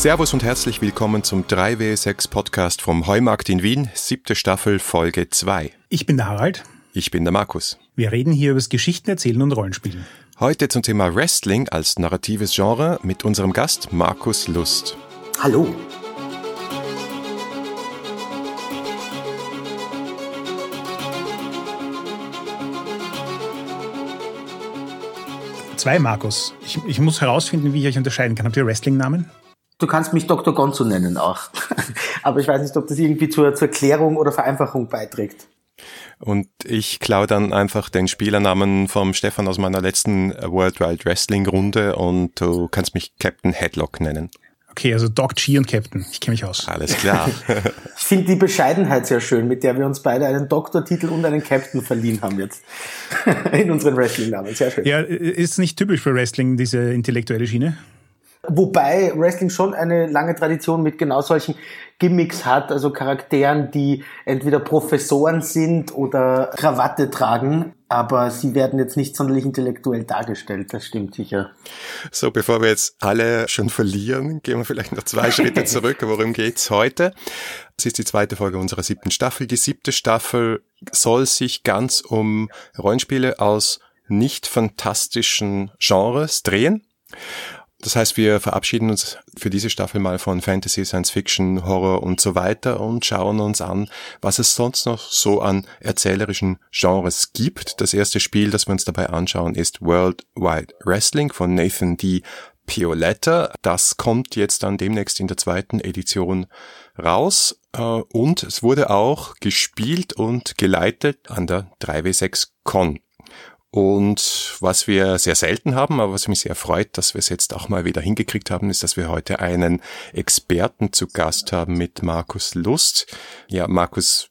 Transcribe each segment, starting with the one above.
Servus und herzlich willkommen zum 3W6 Podcast vom Heumarkt in Wien, siebte Staffel, Folge 2. Ich bin der Harald. Ich bin der Markus. Wir reden hier über das Geschichten erzählen und Rollenspielen. Heute zum Thema Wrestling als narratives Genre mit unserem Gast Markus Lust. Hallo. Zwei Markus. Ich, ich muss herausfinden, wie ich euch unterscheiden kann. Habt ihr Wrestling-Namen? Du kannst mich Dr. Gonzo nennen auch. Aber ich weiß nicht, ob das irgendwie zur, zur Klärung oder Vereinfachung beiträgt. Und ich klaue dann einfach den Spielernamen vom Stefan aus meiner letzten World Wide Wrestling Runde und du kannst mich Captain Headlock nennen. Okay, also Doc G und Captain. Ich kenne mich aus. Alles klar. ich finde die Bescheidenheit sehr schön, mit der wir uns beide einen Doktortitel und einen Captain verliehen haben jetzt. In unseren Wrestling-Namen. Sehr schön. Ja, ist nicht typisch für Wrestling, diese intellektuelle Schiene? Wobei Wrestling schon eine lange Tradition mit genau solchen Gimmicks hat, also Charakteren, die entweder Professoren sind oder Krawatte tragen, aber sie werden jetzt nicht sonderlich intellektuell dargestellt, das stimmt sicher. So, bevor wir jetzt alle schon verlieren, gehen wir vielleicht noch zwei Schritte zurück. Worum geht's heute? Es ist die zweite Folge unserer siebten Staffel. Die siebte Staffel soll sich ganz um Rollenspiele aus nicht fantastischen Genres drehen. Das heißt, wir verabschieden uns für diese Staffel mal von Fantasy, Science Fiction, Horror und so weiter und schauen uns an, was es sonst noch so an erzählerischen Genres gibt. Das erste Spiel, das wir uns dabei anschauen, ist World Wide Wrestling von Nathan D. Pioletta. Das kommt jetzt dann demnächst in der zweiten Edition raus äh, und es wurde auch gespielt und geleitet an der 3W6 Con. Und was wir sehr selten haben, aber was mich sehr freut, dass wir es jetzt auch mal wieder hingekriegt haben, ist, dass wir heute einen Experten zu Gast haben mit Markus Lust. Ja, Markus,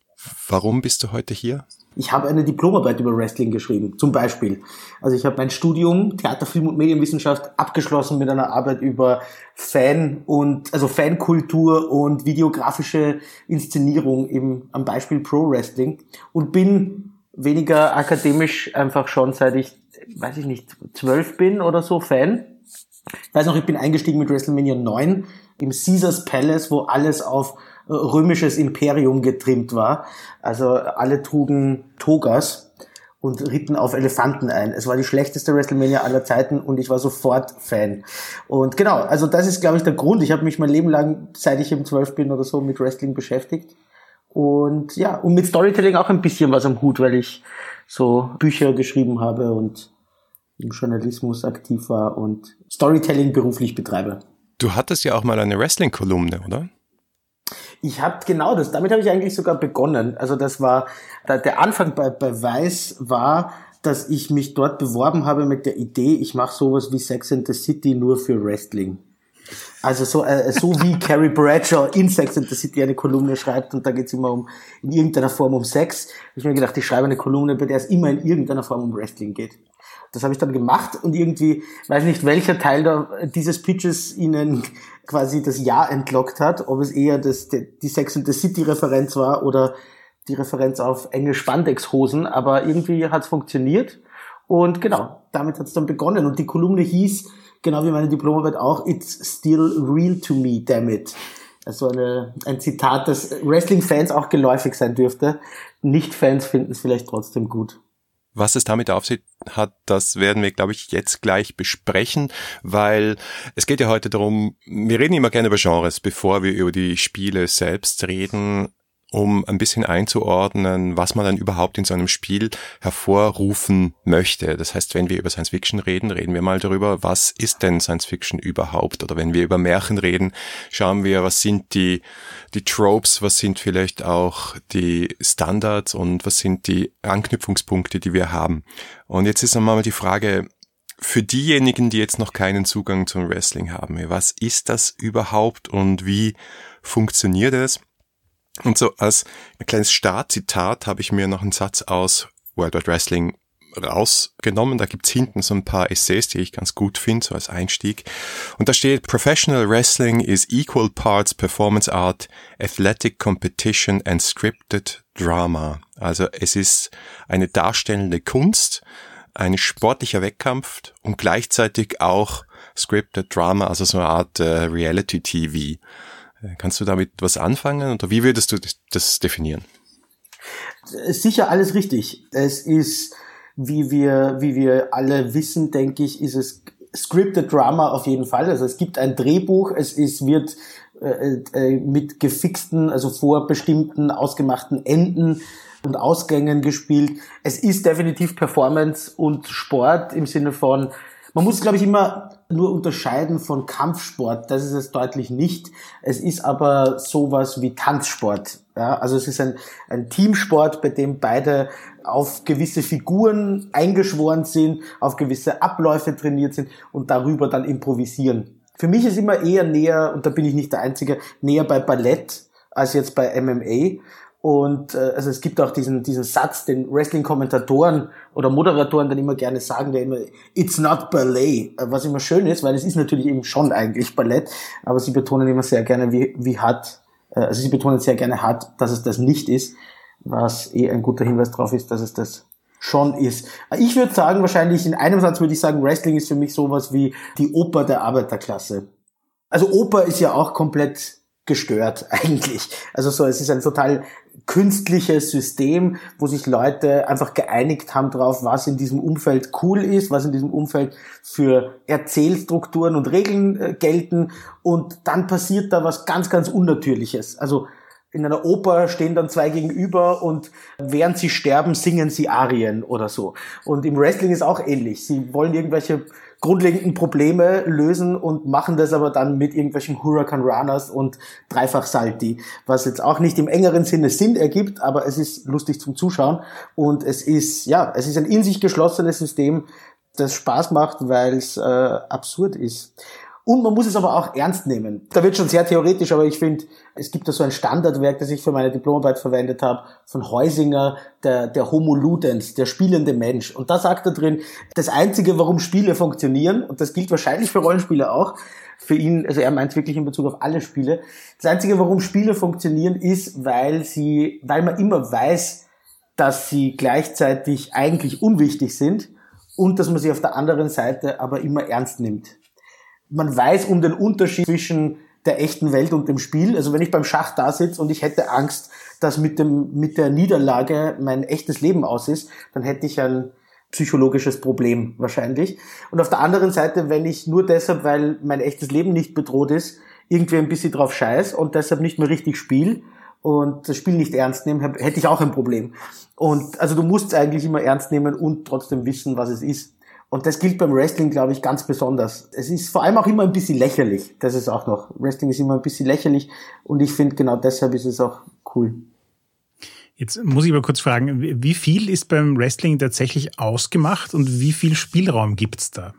warum bist du heute hier? Ich habe eine Diplomarbeit über Wrestling geschrieben, zum Beispiel. Also ich habe mein Studium Theater, Film und Medienwissenschaft abgeschlossen mit einer Arbeit über Fan und also Fankultur und videografische Inszenierung im, am Beispiel Pro Wrestling und bin weniger akademisch einfach schon seit ich, weiß ich nicht, zwölf bin oder so Fan. Ich weiß noch, ich bin eingestiegen mit WrestleMania 9 im Caesars Palace, wo alles auf äh, römisches Imperium getrimmt war. Also alle trugen Togas und ritten auf Elefanten ein. Es war die schlechteste WrestleMania aller Zeiten und ich war sofort Fan. Und genau, also das ist, glaube ich, der Grund. Ich habe mich mein Leben lang, seit ich eben zwölf bin oder so, mit Wrestling beschäftigt. Und ja, und mit Storytelling auch ein bisschen was am Hut, weil ich so Bücher geschrieben habe und im Journalismus aktiv war und Storytelling beruflich betreibe. Du hattest ja auch mal eine Wrestling-Kolumne, oder? Ich habe genau das, damit habe ich eigentlich sogar begonnen. Also das war, der Anfang bei, bei Weiß war, dass ich mich dort beworben habe mit der Idee, ich mache sowas wie Sex in the City nur für Wrestling. Also so, äh, so wie Carrie Bradshaw in Sex and the City eine Kolumne schreibt und da geht's immer um in irgendeiner Form um Sex. Hab ich mir gedacht, ich schreibe eine Kolumne, bei der es immer in irgendeiner Form um Wrestling geht. Das habe ich dann gemacht und irgendwie, weiß nicht, welcher Teil da, dieses Pitches ihnen quasi das Ja entlockt hat, ob es eher das, die Sex and the City Referenz war oder die Referenz auf enge Spandex-Hosen, aber irgendwie hat's funktioniert. Und genau, damit hat's dann begonnen. Und die Kolumne hieß genau wie meine Diplomarbeit auch, it's still real to me, damn it. Also eine, ein Zitat, das Wrestling-Fans auch geläufig sein dürfte. Nicht-Fans finden es vielleicht trotzdem gut. Was es damit auf sich hat, das werden wir, glaube ich, jetzt gleich besprechen, weil es geht ja heute darum, wir reden immer gerne über Genres, bevor wir über die Spiele selbst reden um ein bisschen einzuordnen, was man dann überhaupt in so einem Spiel hervorrufen möchte. Das heißt, wenn wir über Science Fiction reden, reden wir mal darüber, was ist denn Science Fiction überhaupt? Oder wenn wir über Märchen reden, schauen wir, was sind die, die Tropes, was sind vielleicht auch die Standards und was sind die Anknüpfungspunkte, die wir haben. Und jetzt ist nochmal die Frage, für diejenigen, die jetzt noch keinen Zugang zum Wrestling haben, was ist das überhaupt und wie funktioniert es? Und so als ein kleines Startzitat habe ich mir noch einen Satz aus World Wide Wrestling rausgenommen. Da gibt's hinten so ein paar Essays, die ich ganz gut finde, so als Einstieg. Und da steht, Professional Wrestling is equal parts Performance Art, Athletic Competition and Scripted Drama. Also es ist eine darstellende Kunst, ein sportlicher Wettkampf und gleichzeitig auch Scripted Drama, also so eine Art äh, Reality-TV. Kannst du damit was anfangen oder wie würdest du das definieren? Sicher alles richtig. Es ist, wie wir, wie wir alle wissen, denke ich, ist es Scripted Drama auf jeden Fall. Also es gibt ein Drehbuch, es ist, wird äh, äh, mit gefixten, also vorbestimmten, ausgemachten Enden und Ausgängen gespielt. Es ist definitiv Performance und Sport im Sinne von, man muss, glaube ich, immer nur unterscheiden von Kampfsport. Das ist es deutlich nicht. Es ist aber sowas wie Tanzsport. Ja, also es ist ein, ein Teamsport, bei dem beide auf gewisse Figuren eingeschworen sind, auf gewisse Abläufe trainiert sind und darüber dann improvisieren. Für mich ist immer eher näher, und da bin ich nicht der Einzige, näher bei Ballett als jetzt bei MMA. Und äh, also es gibt auch diesen, diesen Satz, den Wrestling-Kommentatoren oder Moderatoren dann immer gerne sagen, der immer, it's not ballet, äh, was immer schön ist, weil es ist natürlich eben schon eigentlich Ballett, aber sie betonen immer sehr gerne, wie, wie hart, äh, also sie betonen sehr gerne hart, dass es das nicht ist, was eh ein guter Hinweis darauf ist, dass es das schon ist. Ich würde sagen, wahrscheinlich in einem Satz würde ich sagen, Wrestling ist für mich sowas wie die Oper der Arbeiterklasse. Also Oper ist ja auch komplett gestört eigentlich. Also so, es ist ein total künstliches System, wo sich Leute einfach geeinigt haben drauf, was in diesem Umfeld cool ist, was in diesem Umfeld für Erzählstrukturen und Regeln äh, gelten und dann passiert da was ganz, ganz Unnatürliches. Also in einer Oper stehen dann zwei gegenüber und während sie sterben, singen sie Arien oder so. Und im Wrestling ist auch ähnlich. Sie wollen irgendwelche grundlegenden Probleme lösen und machen das aber dann mit irgendwelchen Hurricane Runners und Dreifach Salti, was jetzt auch nicht im engeren Sinne Sinn ergibt, aber es ist lustig zum Zuschauen und es ist, ja, es ist ein in sich geschlossenes System, das Spaß macht, weil es äh, absurd ist. Und man muss es aber auch ernst nehmen. Da wird schon sehr theoretisch, aber ich finde, es gibt da so ein Standardwerk, das ich für meine Diplomarbeit verwendet habe, von Heusinger, der, der Homo Ludens, der spielende Mensch. Und da sagt er drin, das Einzige, warum Spiele funktionieren, und das gilt wahrscheinlich für Rollenspiele auch, für ihn, also er meint wirklich in Bezug auf alle Spiele, das Einzige, warum Spiele funktionieren, ist, weil sie, weil man immer weiß, dass sie gleichzeitig eigentlich unwichtig sind und dass man sie auf der anderen Seite aber immer ernst nimmt man weiß um den Unterschied zwischen der echten Welt und dem Spiel. Also wenn ich beim Schach da sitze und ich hätte Angst, dass mit dem, mit der Niederlage mein echtes Leben aus ist, dann hätte ich ein psychologisches Problem wahrscheinlich. Und auf der anderen Seite, wenn ich nur deshalb, weil mein echtes Leben nicht bedroht ist, irgendwie ein bisschen drauf scheiß und deshalb nicht mehr richtig spiele und das Spiel nicht ernst nehme, hätte ich auch ein Problem. Und also du musst es eigentlich immer ernst nehmen und trotzdem wissen, was es ist. Und das gilt beim Wrestling, glaube ich, ganz besonders. Es ist vor allem auch immer ein bisschen lächerlich. Das ist auch noch. Wrestling ist immer ein bisschen lächerlich. Und ich finde, genau deshalb ist es auch cool. Jetzt muss ich aber kurz fragen, wie viel ist beim Wrestling tatsächlich ausgemacht und wie viel Spielraum gibt's da?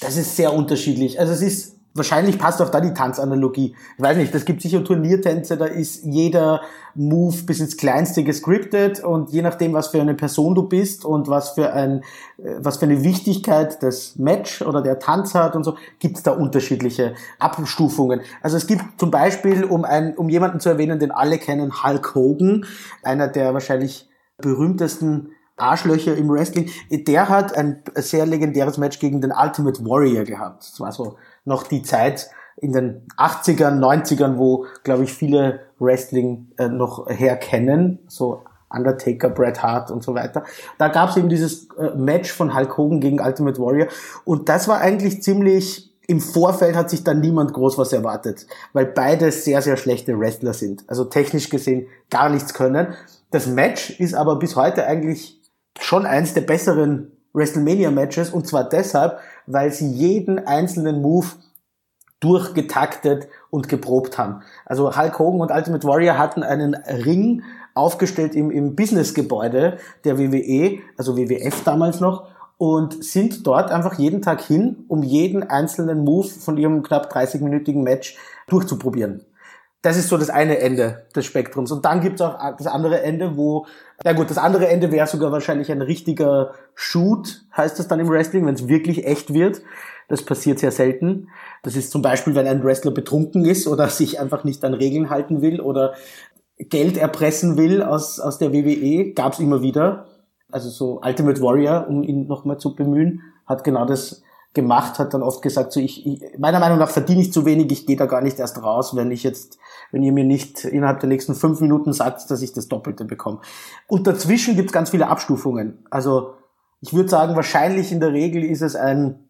Das ist sehr unterschiedlich. Also es ist Wahrscheinlich passt auch da die Tanzanalogie. Ich weiß nicht, es gibt sicher Turniertänze, da ist jeder Move bis ins Kleinste gescriptet und je nachdem, was für eine Person du bist und was für ein, äh, was für eine Wichtigkeit das Match oder der Tanz hat und so, gibt es da unterschiedliche Abstufungen. Also es gibt zum Beispiel, um ein, um jemanden zu erwähnen, den alle kennen, Hulk Hogan, einer der wahrscheinlich berühmtesten Arschlöcher im Wrestling, der hat ein sehr legendäres Match gegen den Ultimate Warrior gehabt. Das war so noch die Zeit in den 80ern, 90ern, wo, glaube ich, viele Wrestling äh, noch herkennen, so Undertaker, Bret Hart und so weiter. Da gab es eben dieses äh, Match von Hulk Hogan gegen Ultimate Warrior und das war eigentlich ziemlich im Vorfeld hat sich dann niemand groß was erwartet, weil beide sehr, sehr schlechte Wrestler sind. Also technisch gesehen gar nichts können. Das Match ist aber bis heute eigentlich schon eins der besseren WrestleMania-Matches und zwar deshalb, weil sie jeden einzelnen Move durchgetaktet und geprobt haben. Also Hulk Hogan und Ultimate Warrior hatten einen Ring aufgestellt im, im Businessgebäude der WWE, also WWF damals noch, und sind dort einfach jeden Tag hin, um jeden einzelnen Move von ihrem knapp 30-minütigen Match durchzuprobieren. Das ist so das eine Ende des Spektrums. Und dann gibt's auch das andere Ende, wo, ja gut, das andere Ende wäre sogar wahrscheinlich ein richtiger Shoot, heißt das dann im Wrestling, wenn es wirklich echt wird. Das passiert sehr selten. Das ist zum Beispiel, wenn ein Wrestler betrunken ist oder sich einfach nicht an Regeln halten will oder Geld erpressen will aus, aus der WWE, gab's immer wieder. Also so Ultimate Warrior, um ihn nochmal zu bemühen, hat genau das gemacht, hat dann oft gesagt, so ich, ich meiner Meinung nach verdiene ich zu wenig, ich gehe da gar nicht erst raus, wenn ich jetzt, wenn ihr mir nicht innerhalb der nächsten fünf Minuten sagt, dass ich das Doppelte bekomme. Und dazwischen gibt es ganz viele Abstufungen. Also ich würde sagen, wahrscheinlich in der Regel ist es ein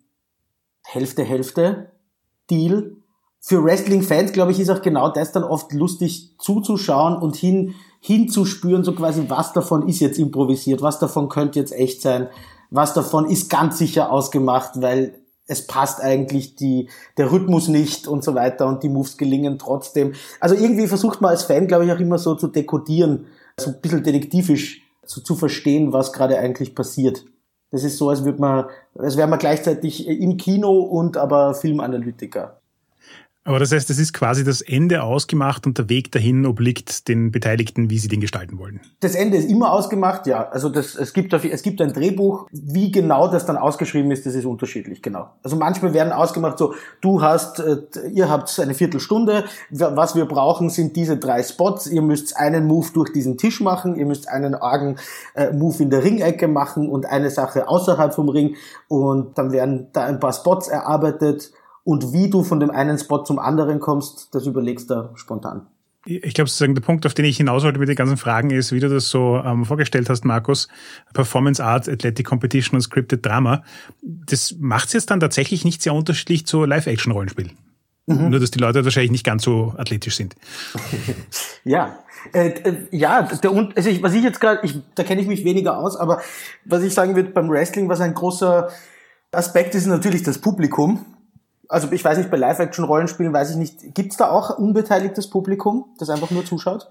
Hälfte-Hälfte-Deal. Für Wrestling-Fans, glaube ich, ist auch genau das dann oft lustig zuzuschauen und hin, hinzuspüren, so quasi, was davon ist jetzt improvisiert, was davon könnte jetzt echt sein was davon ist ganz sicher ausgemacht, weil es passt eigentlich die, der Rhythmus nicht und so weiter und die Moves gelingen trotzdem. Also irgendwie versucht man als Fan, glaube ich, auch immer so zu dekodieren, so ein bisschen detektivisch zu, zu verstehen, was gerade eigentlich passiert. Das ist so, als würde man, als wäre man gleichzeitig im Kino und aber Filmanalytiker. Aber das heißt, es ist quasi das Ende ausgemacht und der Weg dahin obliegt den Beteiligten, wie sie den gestalten wollen. Das Ende ist immer ausgemacht, ja. Also das, es, gibt, es gibt ein Drehbuch. Wie genau das dann ausgeschrieben ist, das ist unterschiedlich, genau. Also manchmal werden ausgemacht so, du hast, äh, ihr habt eine Viertelstunde, was wir brauchen sind diese drei Spots, ihr müsst einen Move durch diesen Tisch machen, ihr müsst einen argen äh, Move in der Ringecke machen und eine Sache außerhalb vom Ring und dann werden da ein paar Spots erarbeitet und wie du von dem einen Spot zum anderen kommst, das überlegst du spontan. Ich glaube, sozusagen der Punkt, auf den ich hinaus wollte mit den ganzen Fragen, ist, wie du das so ähm, vorgestellt hast, Markus, Performance Art, Athletic Competition und Scripted Drama. Das macht es jetzt dann tatsächlich nicht sehr unterschiedlich zu Live-Action-Rollenspiel. Mhm. Nur, dass die Leute wahrscheinlich nicht ganz so athletisch sind. ja, äh, äh, ja, der, also ich, was ich jetzt gerade, da kenne ich mich weniger aus, aber was ich sagen würde beim Wrestling, was ein großer Aspekt ist, natürlich das Publikum also ich weiß nicht, bei Live-Action-Rollenspielen weiß ich nicht, gibt's da auch unbeteiligtes Publikum, das einfach nur zuschaut?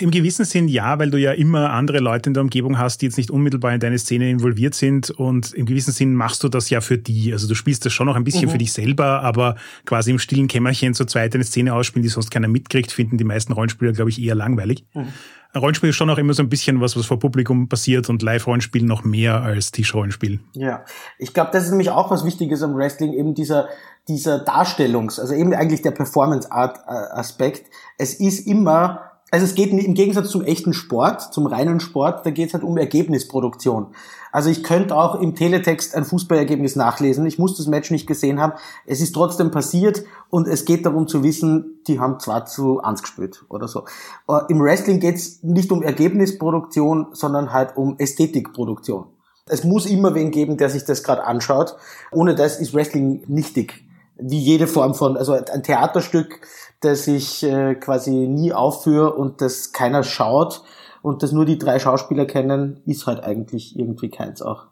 Im gewissen Sinn ja, weil du ja immer andere Leute in der Umgebung hast, die jetzt nicht unmittelbar in deine Szene involviert sind und im gewissen Sinn machst du das ja für die. Also du spielst das schon noch ein bisschen mhm. für dich selber, aber quasi im stillen Kämmerchen zu zweit eine Szene ausspielen, die sonst keiner mitkriegt, finden die meisten Rollenspieler, glaube ich, eher langweilig. Mhm. Rollenspiel ist schon auch immer so ein bisschen was, was vor Publikum passiert und Live-Rollenspiel noch mehr als Tischrollenspiel. Ja, ich glaube, das ist nämlich auch was Wichtiges am Wrestling, eben dieser, dieser Darstellungs-, also eben eigentlich der Performance-Art-Aspekt. Es ist immer also es geht im Gegensatz zum echten Sport, zum reinen Sport, da geht es halt um Ergebnisproduktion. Also ich könnte auch im Teletext ein Fußballergebnis nachlesen. Ich muss das Match nicht gesehen haben. Es ist trotzdem passiert und es geht darum zu wissen, die haben zwar zu Angst gespielt oder so. Äh, Im Wrestling geht es nicht um Ergebnisproduktion, sondern halt um Ästhetikproduktion. Es muss immer wen geben, der sich das gerade anschaut. Ohne das ist Wrestling nichtig. Wie jede Form von, also ein Theaterstück das ich äh, quasi nie aufführe und das keiner schaut und das nur die drei Schauspieler kennen, ist halt eigentlich irgendwie keins auch.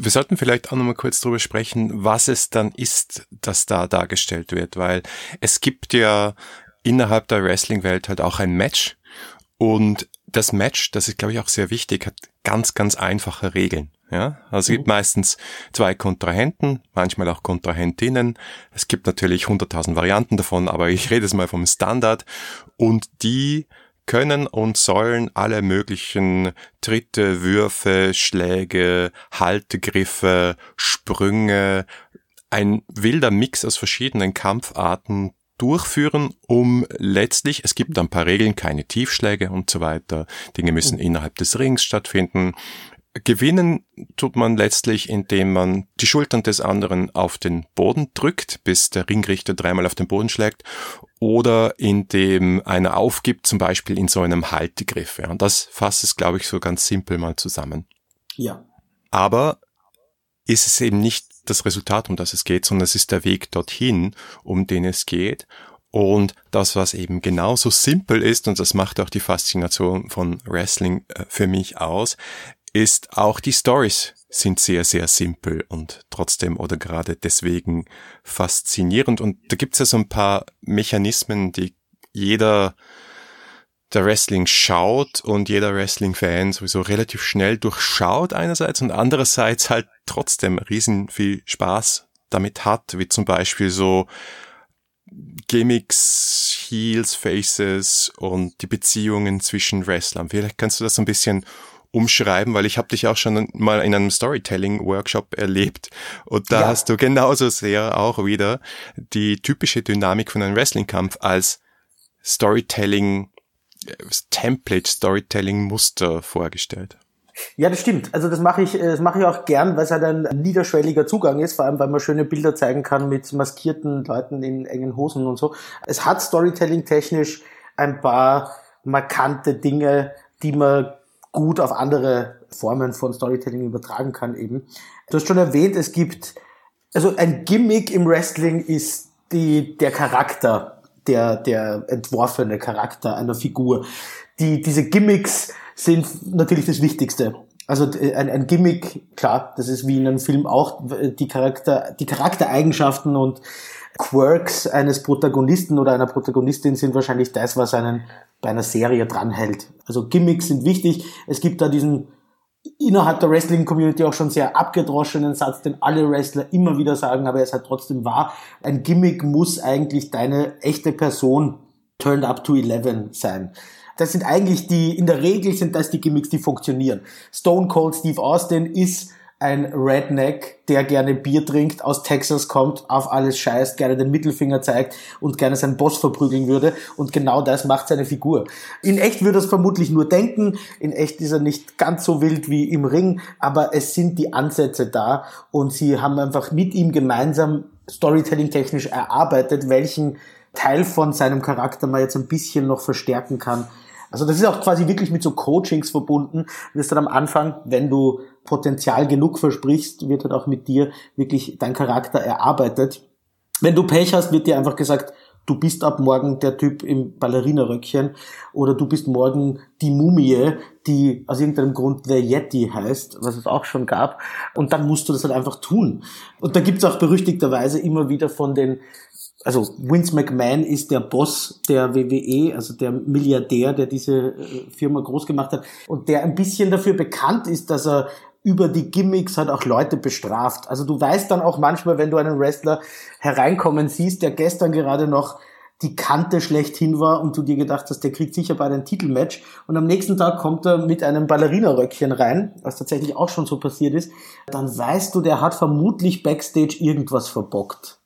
Wir sollten vielleicht auch nochmal kurz darüber sprechen, was es dann ist, das da dargestellt wird, weil es gibt ja innerhalb der Wrestling-Welt halt auch ein Match und das Match, das ist glaube ich auch sehr wichtig, hat ganz, ganz einfache Regeln. Ja, also es gibt mhm. meistens zwei Kontrahenten, manchmal auch Kontrahentinnen. Es gibt natürlich hunderttausend Varianten davon, aber ich rede jetzt mal vom Standard und die können und sollen alle möglichen Tritte, Würfe, Schläge, Haltegriffe, Sprünge, ein wilder Mix aus verschiedenen Kampfarten durchführen, um letztlich, es gibt ein paar Regeln, keine Tiefschläge und so weiter, Dinge müssen mhm. innerhalb des Rings stattfinden, Gewinnen tut man letztlich, indem man die Schultern des anderen auf den Boden drückt, bis der Ringrichter dreimal auf den Boden schlägt, oder indem einer aufgibt, zum Beispiel in so einem Haltegriff. Ja. Und das fasst es, glaube ich, so ganz simpel mal zusammen. Ja. Aber ist es eben nicht das Resultat, um das es geht, sondern es ist der Weg dorthin, um den es geht. Und das, was eben genauso simpel ist, und das macht auch die Faszination von Wrestling äh, für mich aus, ist auch die Stories sind sehr, sehr simpel und trotzdem oder gerade deswegen faszinierend. Und da gibt's ja so ein paar Mechanismen, die jeder der Wrestling schaut und jeder Wrestling-Fan sowieso relativ schnell durchschaut einerseits und andererseits halt trotzdem riesen viel Spaß damit hat, wie zum Beispiel so Gimmicks, Heels, Faces und die Beziehungen zwischen Wrestlern. Vielleicht kannst du das so ein bisschen umschreiben, weil ich habe dich auch schon mal in einem Storytelling-Workshop erlebt und da ja. hast du genauso sehr auch wieder die typische Dynamik von einem Wrestling-Kampf als Storytelling, Template, Storytelling-Muster vorgestellt. Ja, das stimmt. Also das mache ich, äh, das mache ich auch gern, weil es halt ein niederschwelliger Zugang ist, vor allem weil man schöne Bilder zeigen kann mit maskierten Leuten in engen Hosen und so. Es hat Storytelling technisch ein paar markante Dinge, die man gut auf andere Formen von Storytelling übertragen kann eben. Du hast schon erwähnt, es gibt, also ein Gimmick im Wrestling ist die, der Charakter, der, der entworfene Charakter einer Figur. Die, diese Gimmicks sind natürlich das Wichtigste. Also äh, ein, ein Gimmick, klar, das ist wie in einem Film auch die Charakter, die Charaktereigenschaften und Quirks eines Protagonisten oder einer Protagonistin sind wahrscheinlich das, was einen bei einer Serie dranhält. Also Gimmicks sind wichtig. Es gibt da diesen innerhalb der Wrestling-Community auch schon sehr abgedroschenen Satz, den alle Wrestler immer wieder sagen, aber er ist halt trotzdem wahr. Ein Gimmick muss eigentlich deine echte Person turned up to 11 sein. Das sind eigentlich die, in der Regel sind das die Gimmicks, die funktionieren. Stone Cold Steve Austin ist ein Redneck, der gerne Bier trinkt, aus Texas kommt, auf alles scheißt, gerne den Mittelfinger zeigt und gerne seinen Boss verprügeln würde. Und genau das macht seine Figur. In echt würde er es vermutlich nur denken. In echt ist er nicht ganz so wild wie im Ring, aber es sind die Ansätze da und sie haben einfach mit ihm gemeinsam Storytelling technisch erarbeitet, welchen Teil von seinem Charakter man jetzt ein bisschen noch verstärken kann also das ist auch quasi wirklich mit so Coachings verbunden. Du wirst dann am Anfang, wenn du Potenzial genug versprichst, wird dann auch mit dir wirklich dein Charakter erarbeitet. Wenn du Pech hast, wird dir einfach gesagt, du bist ab morgen der Typ im Ballerinaröckchen oder du bist morgen die Mumie, die aus irgendeinem Grund The Yeti heißt, was es auch schon gab. Und dann musst du das halt einfach tun. Und da gibt's auch berüchtigterweise immer wieder von den also Vince McMahon ist der Boss der WWE, also der Milliardär, der diese äh, Firma groß gemacht hat und der ein bisschen dafür bekannt ist, dass er über die Gimmicks halt auch Leute bestraft. Also du weißt dann auch manchmal, wenn du einen Wrestler hereinkommen siehst, der gestern gerade noch die Kante schlechthin war und du dir gedacht hast, der kriegt sicher bald ein Titelmatch und am nächsten Tag kommt er mit einem Ballerinaröckchen rein, was tatsächlich auch schon so passiert ist, dann weißt du, der hat vermutlich backstage irgendwas verbockt.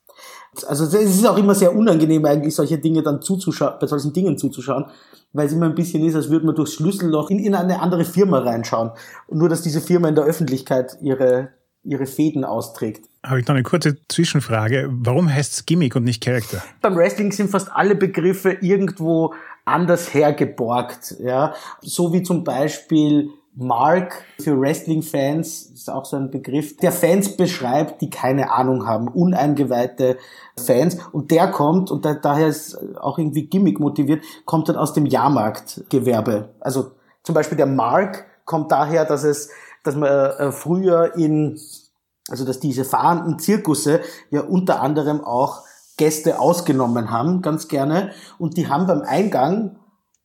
Also es ist auch immer sehr unangenehm eigentlich, solche Dinge dann zuzuschauen, bei solchen Dingen zuzuschauen, weil es immer ein bisschen ist, als würde man durchs Schlüsselloch in, in eine andere Firma reinschauen. Und nur, dass diese Firma in der Öffentlichkeit ihre, ihre Fäden austrägt. Habe ich noch eine kurze Zwischenfrage. Warum heißt es Gimmick und nicht Charakter? Beim Wrestling sind fast alle Begriffe irgendwo anders hergeborgt. Ja? So wie zum Beispiel Mark für Wrestling-Fans, ist auch so ein Begriff, der Fans beschreibt, die keine Ahnung haben, uneingeweihte Fans. Und der kommt, und da, daher ist auch irgendwie Gimmick motiviert, kommt dann aus dem Jahrmarktgewerbe. Also zum Beispiel der Mark kommt daher, dass es, dass man äh, früher in, also dass diese fahrenden Zirkusse ja unter anderem auch Gäste ausgenommen haben, ganz gerne. Und die haben beim Eingang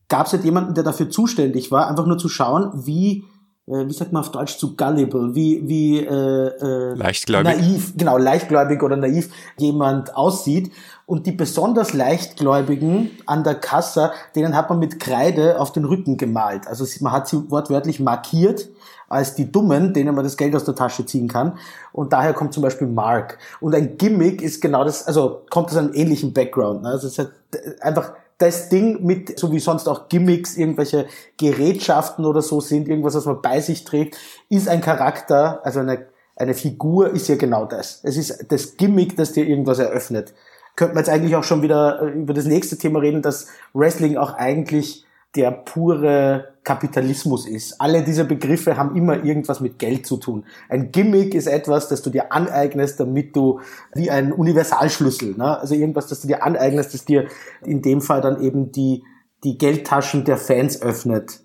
gab es halt jemanden, der dafür zuständig war, einfach nur zu schauen, wie äh, wie sagt man auf Deutsch zu gullible, wie wie äh, äh, leichtgläubig. naiv, genau leichtgläubig oder naiv jemand aussieht und die besonders leichtgläubigen an der Kasse, denen hat man mit Kreide auf den Rücken gemalt. Also man hat sie wortwörtlich markiert als die Dummen, denen man das Geld aus der Tasche ziehen kann. Und daher kommt zum Beispiel Mark. Und ein Gimmick ist genau das, also kommt aus einem ähnlichen Background. Ne? Also es ist halt einfach das Ding mit, so wie sonst auch Gimmicks, irgendwelche Gerätschaften oder so sind, irgendwas, was man bei sich trägt, ist ein Charakter, also eine, eine Figur ist ja genau das. Es ist das Gimmick, das dir irgendwas eröffnet. Könnte man jetzt eigentlich auch schon wieder äh, über das nächste Thema reden, dass Wrestling auch eigentlich der pure Kapitalismus ist. Alle diese Begriffe haben immer irgendwas mit Geld zu tun. Ein Gimmick ist etwas, das du dir aneignest, damit du wie ein Universalschlüssel, ne? also irgendwas, das du dir aneignest, das dir in dem Fall dann eben die, die Geldtaschen der Fans öffnet.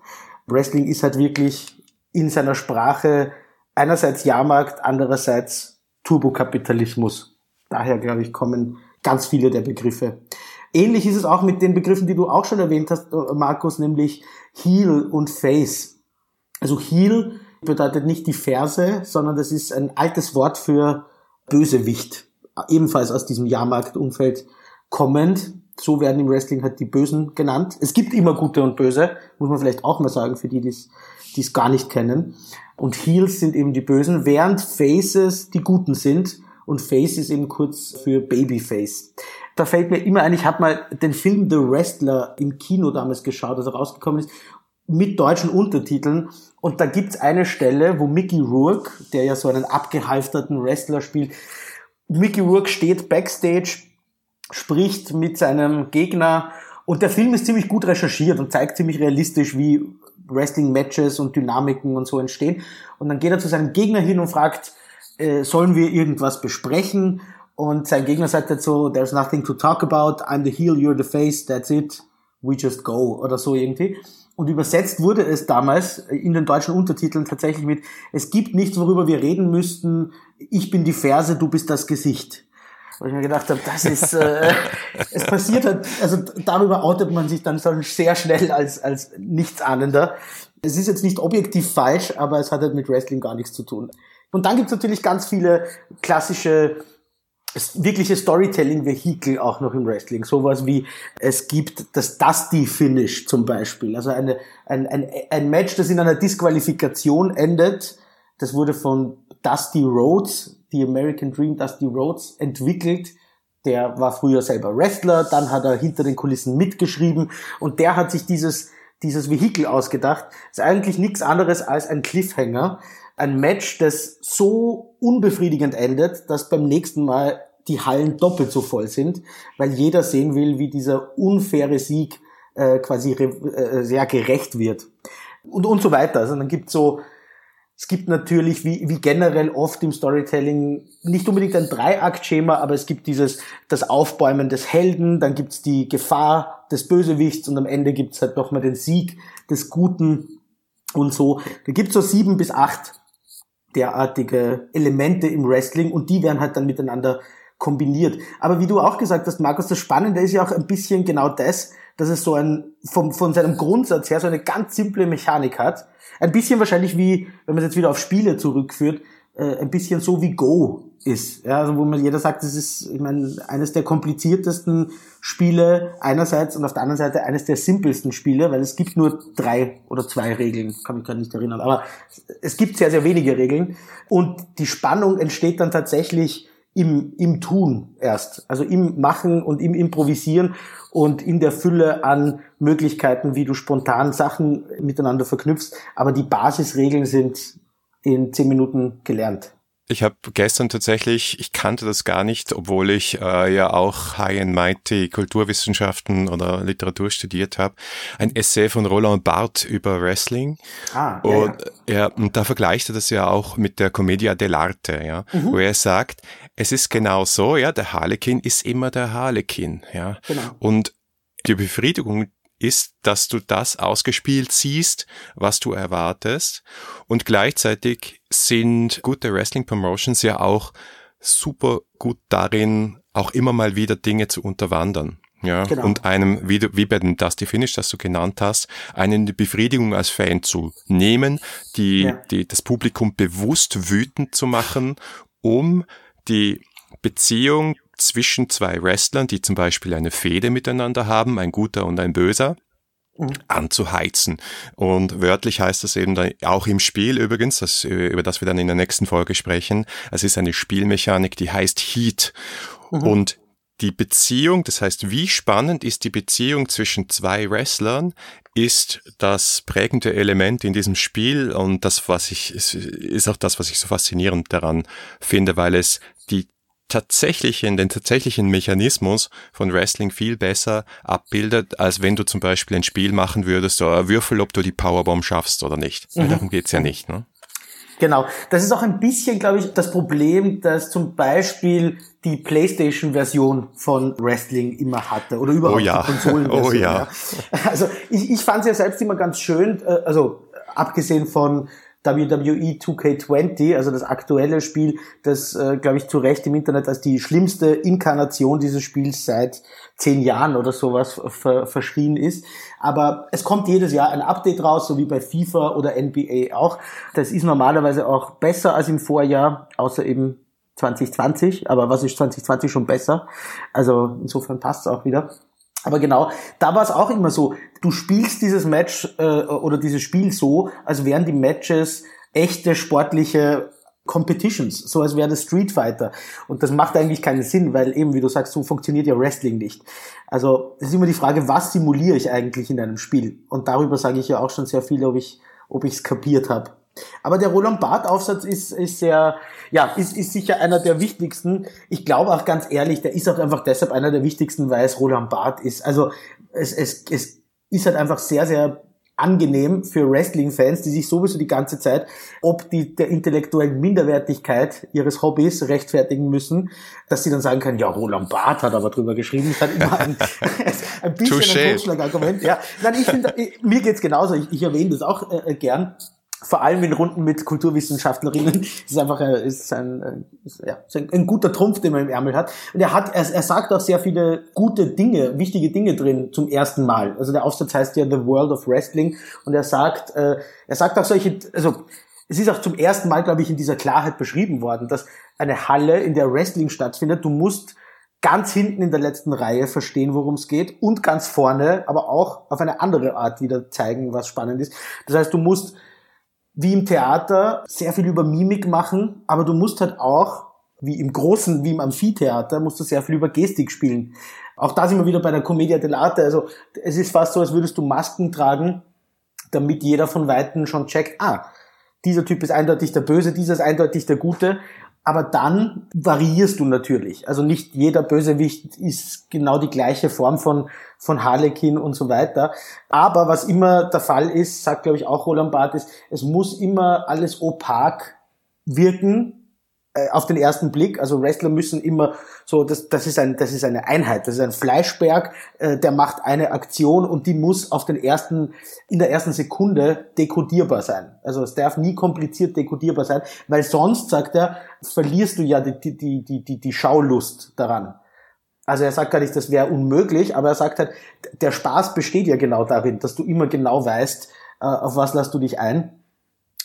Wrestling ist halt wirklich in seiner Sprache einerseits Jahrmarkt, andererseits Turbokapitalismus. Daher, glaube ich, kommen ganz viele der Begriffe. Ähnlich ist es auch mit den Begriffen, die du auch schon erwähnt hast, äh, Markus, nämlich Heel und Face. Also Heel bedeutet nicht die Ferse, sondern das ist ein altes Wort für Bösewicht. Ebenfalls aus diesem Jahrmarktumfeld kommend. So werden im Wrestling halt die Bösen genannt. Es gibt immer Gute und Böse, muss man vielleicht auch mal sagen, für die, die es gar nicht kennen. Und Heels sind eben die Bösen, während Faces die Guten sind. Und Face ist eben kurz für Babyface. Da fällt mir immer ein, ich habe mal den Film The Wrestler im Kino damals geschaut, als er rausgekommen ist. mit deutschen Untertiteln. Und da gibt's eine Stelle, wo Mickey Rourke, der ja so einen abgehalfterten Wrestler spielt, Mickey Rourke steht backstage, spricht mit seinem Gegner und der Film ist ziemlich gut recherchiert und zeigt ziemlich realistisch, wie Wrestling-Matches und Dynamiken und so entstehen. Und dann geht er zu seinem Gegner hin und fragt, äh, sollen wir irgendwas besprechen? Und sein Gegner sagt so, there's nothing to talk about, I'm the heel, you're the face, that's it, we just go oder so irgendwie. Und übersetzt wurde es damals in den deutschen Untertiteln tatsächlich mit, es gibt nichts, worüber wir reden müssten, ich bin die Ferse, du bist das Gesicht. Wo ich mir gedacht habe, das ist, äh, es passiert halt, also darüber outet man sich dann sehr schnell als, als Nichtsahnender. Es ist jetzt nicht objektiv falsch, aber es hat halt mit Wrestling gar nichts zu tun. Und dann gibt es natürlich ganz viele klassische wirkliche Storytelling-Vehikel auch noch im Wrestling. Sowas wie, es gibt das Dusty-Finish zum Beispiel. Also eine, ein, ein, ein Match, das in einer Disqualifikation endet. Das wurde von Dusty Rhodes, die American Dream Dusty Rhodes, entwickelt. Der war früher selber Wrestler, dann hat er hinter den Kulissen mitgeschrieben und der hat sich dieses, dieses Vehikel ausgedacht. ist eigentlich nichts anderes als ein Cliffhanger ein Match, das so unbefriedigend endet, dass beim nächsten Mal die Hallen doppelt so voll sind, weil jeder sehen will, wie dieser unfaire Sieg äh, quasi äh, sehr gerecht wird. Und, und so weiter. Also dann gibt so, es gibt natürlich, wie, wie generell oft im Storytelling, nicht unbedingt ein Dreiakt-Schema, aber es gibt dieses, das Aufbäumen des Helden, dann gibt's die Gefahr des Bösewichts und am Ende gibt's halt nochmal den Sieg des Guten und so. Da gibt's so sieben bis acht derartige Elemente im Wrestling und die werden halt dann miteinander kombiniert. Aber wie du auch gesagt hast, Markus, das Spannende ist ja auch ein bisschen genau das, dass es so ein, vom, von seinem Grundsatz her so eine ganz simple Mechanik hat. Ein bisschen wahrscheinlich wie, wenn man es jetzt wieder auf Spiele zurückführt, äh, ein bisschen so wie Go ist. Ja, also wo man jeder sagt, das ist, ich meine, eines der kompliziertesten Spiele einerseits und auf der anderen Seite eines der simpelsten Spiele, weil es gibt nur drei oder zwei Regeln, kann mich gerade nicht erinnern, aber es gibt sehr, sehr wenige Regeln und die Spannung entsteht dann tatsächlich im, im Tun erst, also im Machen und im Improvisieren und in der Fülle an Möglichkeiten, wie du spontan Sachen miteinander verknüpfst, aber die Basisregeln sind in zehn Minuten gelernt. Ich habe gestern tatsächlich, ich kannte das gar nicht, obwohl ich äh, ja auch High and Mighty Kulturwissenschaften oder Literatur studiert habe, ein Essay von Roland Barthes über Wrestling. Ah, ja, und, ja. ja, und da vergleicht er das ja auch mit der Commedia dell'arte, ja, mhm. wo er sagt, es ist genau so, ja, der Harlekin ist immer der Harlekin, ja. Genau. Und die Befriedigung ist, dass du das ausgespielt siehst, was du erwartest. Und gleichzeitig sind gute Wrestling Promotions ja auch super gut darin, auch immer mal wieder Dinge zu unterwandern. Ja, genau. und einem, wie, du, wie bei dem Dusty Finish, das du genannt hast, einen die Befriedigung als Fan zu nehmen, die, ja. die, das Publikum bewusst wütend zu machen, um die Beziehung zwischen zwei Wrestlern, die zum Beispiel eine Fehde miteinander haben, ein guter und ein böser, mhm. anzuheizen. Und wörtlich heißt das eben auch im Spiel übrigens, das, über das wir dann in der nächsten Folge sprechen. Es ist eine Spielmechanik, die heißt Heat. Mhm. Und die Beziehung, das heißt, wie spannend ist die Beziehung zwischen zwei Wrestlern, ist das prägende Element in diesem Spiel und das, was ich, ist auch das, was ich so faszinierend daran finde, weil es tatsächlichen, den tatsächlichen Mechanismus von Wrestling viel besser abbildet, als wenn du zum Beispiel ein Spiel machen würdest, so Würfel, ob du die Powerbomb schaffst oder nicht. Mhm. Darum geht's ja nicht. Ne? Genau. Das ist auch ein bisschen, glaube ich, das Problem, dass zum Beispiel die PlayStation-Version von Wrestling immer hatte oder überhaupt oh ja. die Konsolenversion. Oh ja. ja. Also ich, ich fand es ja selbst immer ganz schön, äh, also abgesehen von WWE 2K20, also das aktuelle Spiel, das, äh, glaube ich, zu Recht im Internet als die schlimmste Inkarnation dieses Spiels seit zehn Jahren oder sowas ver verschrien ist. Aber es kommt jedes Jahr ein Update raus, so wie bei FIFA oder NBA auch. Das ist normalerweise auch besser als im Vorjahr, außer eben 2020. Aber was ist 2020 schon besser? Also insofern passt es auch wieder. Aber genau, da war es auch immer so, du spielst dieses Match äh, oder dieses Spiel so, als wären die Matches echte sportliche Competitions, so als wäre das Street Fighter. Und das macht eigentlich keinen Sinn, weil eben, wie du sagst, so funktioniert ja Wrestling nicht. Also es ist immer die Frage, was simuliere ich eigentlich in einem Spiel? Und darüber sage ich ja auch schon sehr viel, ob ich ob ich es kapiert habe. Aber der Roland Barth Aufsatz ist, ist sehr, ja, ist, ist sicher einer der wichtigsten. Ich glaube auch ganz ehrlich, der ist auch einfach deshalb einer der wichtigsten, weil es Roland Barth ist. Also es, es, es ist halt einfach sehr, sehr angenehm für Wrestling-Fans, die sich sowieso die ganze Zeit ob die der intellektuellen Minderwertigkeit ihres Hobbys rechtfertigen müssen, dass sie dann sagen können, ja, Roland Barth hat aber drüber geschrieben, ist halt immer ein, ein bisschen Touché. ein Totschlagargument. Ja, nein, ich finde, mir geht's genauso. Ich, ich erwähne das auch äh, gern vor allem in Runden mit Kulturwissenschaftlerinnen, ist einfach äh, ist ein, ist, ja, ist ein, ein, guter Trumpf, den man im Ärmel hat. Und er hat, er, er sagt auch sehr viele gute Dinge, wichtige Dinge drin zum ersten Mal. Also der Aufsatz heißt ja The World of Wrestling und er sagt, äh, er sagt auch solche, also es ist auch zum ersten Mal, glaube ich, in dieser Klarheit beschrieben worden, dass eine Halle, in der Wrestling stattfindet, du musst ganz hinten in der letzten Reihe verstehen, worum es geht und ganz vorne, aber auch auf eine andere Art wieder zeigen, was spannend ist. Das heißt, du musst wie im Theater sehr viel über Mimik machen, aber du musst halt auch, wie im großen, wie im Amphitheater, musst du sehr viel über Gestik spielen. Auch da sind wir wieder bei der Commedia dell'arte. Also es ist fast so, als würdest du Masken tragen, damit jeder von Weitem schon checkt, ah, dieser Typ ist eindeutig der Böse, dieser ist eindeutig der Gute. Aber dann variierst du natürlich. Also nicht jeder Bösewicht ist genau die gleiche Form von, von Harlekin und so weiter. Aber was immer der Fall ist, sagt glaube ich auch Roland Barth, ist, es muss immer alles opak wirken, auf den ersten Blick, also Wrestler müssen immer so, das, das ist ein, das ist eine Einheit, das ist ein Fleischberg, äh, der macht eine Aktion und die muss auf den ersten, in der ersten Sekunde dekodierbar sein. Also es darf nie kompliziert dekodierbar sein, weil sonst, sagt er, verlierst du ja die, die, die, die, die Schaulust daran. Also er sagt gar nicht, das wäre unmöglich, aber er sagt halt, der Spaß besteht ja genau darin, dass du immer genau weißt, äh, auf was lässt du dich ein.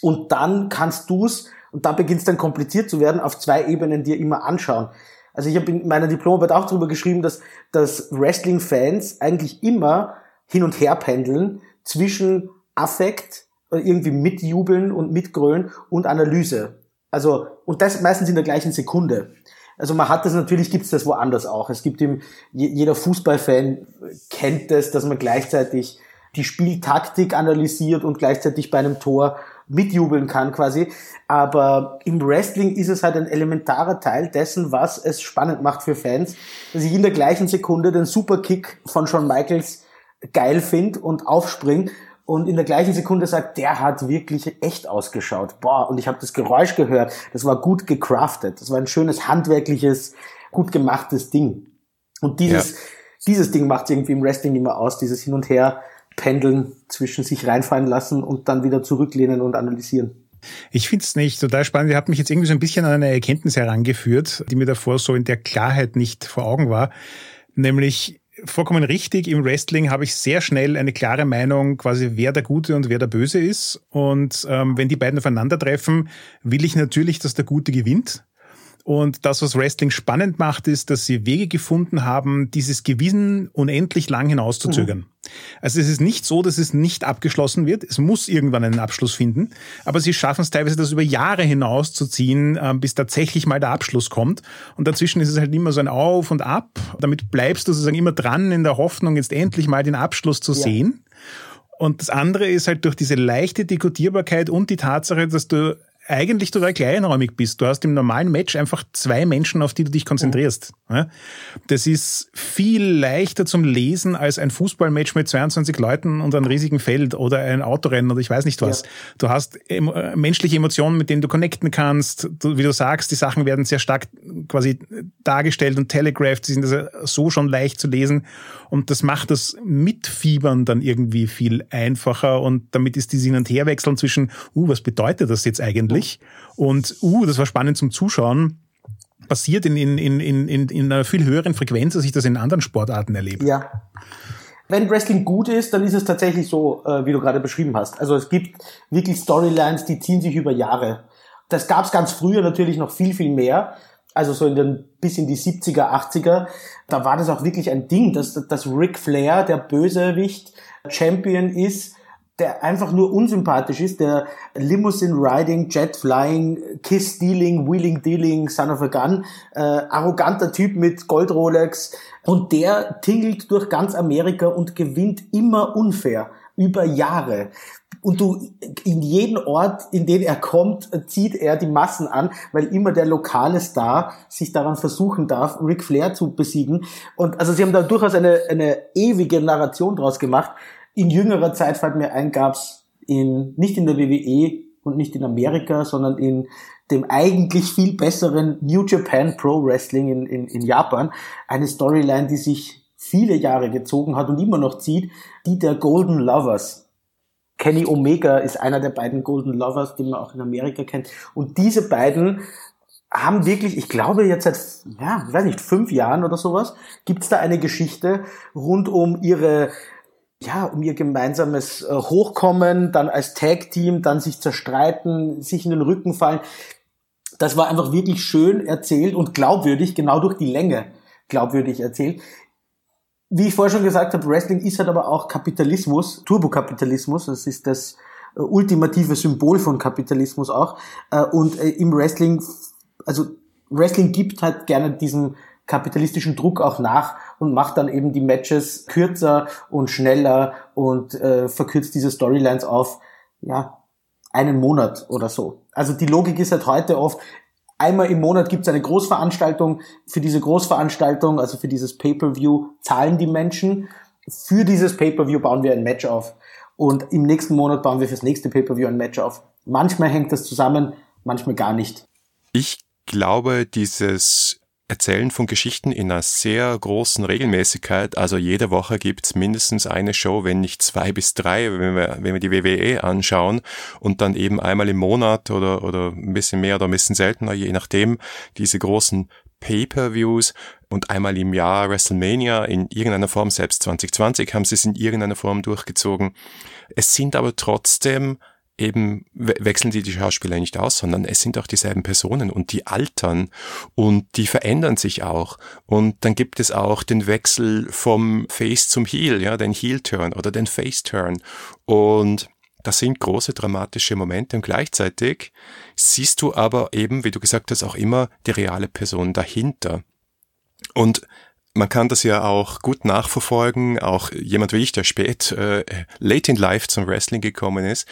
Und dann kannst du's und da beginnt es dann kompliziert zu werden, auf zwei Ebenen dir immer anschauen. Also ich habe in meiner Diplomarbeit auch darüber geschrieben, dass, dass Wrestling-Fans eigentlich immer hin und her pendeln zwischen Affekt, äh, irgendwie mitjubeln und mitgrölen und Analyse. Also, und das meistens in der gleichen Sekunde. Also man hat das natürlich, gibt's das woanders auch. Es gibt im, jeder Fußballfan kennt das, dass man gleichzeitig die Spieltaktik analysiert und gleichzeitig bei einem Tor mitjubeln kann quasi. Aber im Wrestling ist es halt ein elementarer Teil dessen, was es spannend macht für Fans, dass ich in der gleichen Sekunde den Superkick von Shawn Michaels geil finde und aufspring und in der gleichen Sekunde sagt, der hat wirklich echt ausgeschaut. Boah, und ich habe das Geräusch gehört. Das war gut gecraftet. Das war ein schönes handwerkliches, gut gemachtes Ding. Und dieses, ja. dieses Ding macht irgendwie im Wrestling immer aus, dieses Hin und Her pendeln, zwischen sich reinfallen lassen und dann wieder zurücklehnen und analysieren. Ich finde es nicht total spannend. Ihr habt mich jetzt irgendwie so ein bisschen an eine Erkenntnis herangeführt, die mir davor so in der Klarheit nicht vor Augen war. Nämlich vollkommen richtig, im Wrestling habe ich sehr schnell eine klare Meinung, quasi wer der Gute und wer der Böse ist. Und ähm, wenn die beiden aufeinandertreffen, will ich natürlich, dass der Gute gewinnt. Und das, was Wrestling spannend macht, ist, dass sie Wege gefunden haben, dieses Gewissen unendlich lang hinauszuzögern. Mhm. Also es ist nicht so, dass es nicht abgeschlossen wird. Es muss irgendwann einen Abschluss finden. Aber sie schaffen es teilweise, das über Jahre hinaus zu ziehen, ähm, bis tatsächlich mal der Abschluss kommt. Und dazwischen ist es halt immer so ein Auf und Ab. Damit bleibst du sozusagen immer dran in der Hoffnung, jetzt endlich mal den Abschluss zu ja. sehen. Und das andere ist halt durch diese leichte Dekodierbarkeit und die Tatsache, dass du eigentlich total kleinräumig bist. Du hast im normalen Match einfach zwei Menschen, auf die du dich konzentrierst. Das ist viel leichter zum Lesen als ein Fußballmatch mit 22 Leuten und einem riesigen Feld oder ein Autorennen oder ich weiß nicht was. Ja. Du hast menschliche Emotionen, mit denen du connecten kannst. Du, wie du sagst, die Sachen werden sehr stark quasi dargestellt und telegraphed. Sie sind also so schon leicht zu lesen. Und das macht das Mitfiebern dann irgendwie viel einfacher. Und damit ist dieses Hin- und Herwechseln zwischen, uh, was bedeutet das jetzt eigentlich? Und, uh, das war spannend zum Zuschauen passiert in, in, in, in, in einer viel höheren Frequenz, als ich das in anderen Sportarten erlebe. Ja. Wenn Wrestling gut ist, dann ist es tatsächlich so, äh, wie du gerade beschrieben hast. Also es gibt wirklich Storylines, die ziehen sich über Jahre. Das gab es ganz früher natürlich noch viel, viel mehr also so in den bis in die 70er, 80er, da war das auch wirklich ein Ding, dass, dass Ric Flair, der Bösewicht, Champion ist der einfach nur unsympathisch ist, der Limousine Riding, Jet Flying, Kiss Stealing, Wheeling Dealing, Son of a Gun, äh, arroganter Typ mit Gold Rolex und der tingelt durch ganz Amerika und gewinnt immer unfair über Jahre. Und du, in jeden Ort, in den er kommt, zieht er die Massen an, weil immer der lokale Star sich daran versuchen darf, Ric Flair zu besiegen. Und also sie haben da durchaus eine, eine ewige Narration draus gemacht. In jüngerer Zeit fällt mir ein, gab's in, nicht in der WWE und nicht in Amerika, sondern in dem eigentlich viel besseren New Japan Pro Wrestling in, in, in Japan eine Storyline, die sich viele Jahre gezogen hat und immer noch zieht, die der Golden Lovers. Kenny Omega ist einer der beiden Golden Lovers, den man auch in Amerika kennt. Und diese beiden haben wirklich, ich glaube jetzt seit, ja, ich weiß nicht, fünf Jahren oder sowas, gibt es da eine Geschichte rund um ihre, ja, um ihr gemeinsames äh, Hochkommen, dann als Tag-Team, dann sich zerstreiten, sich in den Rücken fallen. Das war einfach wirklich schön erzählt und glaubwürdig, genau durch die Länge glaubwürdig erzählt wie ich vorher schon gesagt habe, Wrestling ist halt aber auch Kapitalismus, Turbokapitalismus, das ist das äh, ultimative Symbol von Kapitalismus auch. Äh, und im Wrestling, also Wrestling gibt halt gerne diesen kapitalistischen Druck auch nach und macht dann eben die Matches kürzer und schneller und äh, verkürzt diese Storylines auf, ja, einen Monat oder so. Also die Logik ist halt heute oft, Einmal im Monat gibt es eine Großveranstaltung. Für diese Großveranstaltung, also für dieses Pay-per-View, zahlen die Menschen. Für dieses Pay-per-View bauen wir ein Match auf. Und im nächsten Monat bauen wir fürs nächste Pay-per-View ein Match auf. Manchmal hängt das zusammen, manchmal gar nicht. Ich glaube, dieses Erzählen von Geschichten in einer sehr großen Regelmäßigkeit. Also jede Woche gibt's mindestens eine Show, wenn nicht zwei bis drei, wenn wir, wenn wir die WWE anschauen und dann eben einmal im Monat oder, oder ein bisschen mehr oder ein bisschen seltener, je nachdem, diese großen Pay-per-Views und einmal im Jahr WrestleMania in irgendeiner Form, selbst 2020 haben sie es in irgendeiner Form durchgezogen. Es sind aber trotzdem eben wechseln die die Schauspieler nicht aus, sondern es sind auch dieselben Personen und die altern und die verändern sich auch. Und dann gibt es auch den Wechsel vom Face zum Heel, ja, den Heel-Turn oder den Face-Turn. Und das sind große dramatische Momente und gleichzeitig siehst du aber eben, wie du gesagt hast, auch immer die reale Person dahinter. Und man kann das ja auch gut nachverfolgen. Auch jemand wie ich, der spät, äh, late in life zum Wrestling gekommen ist,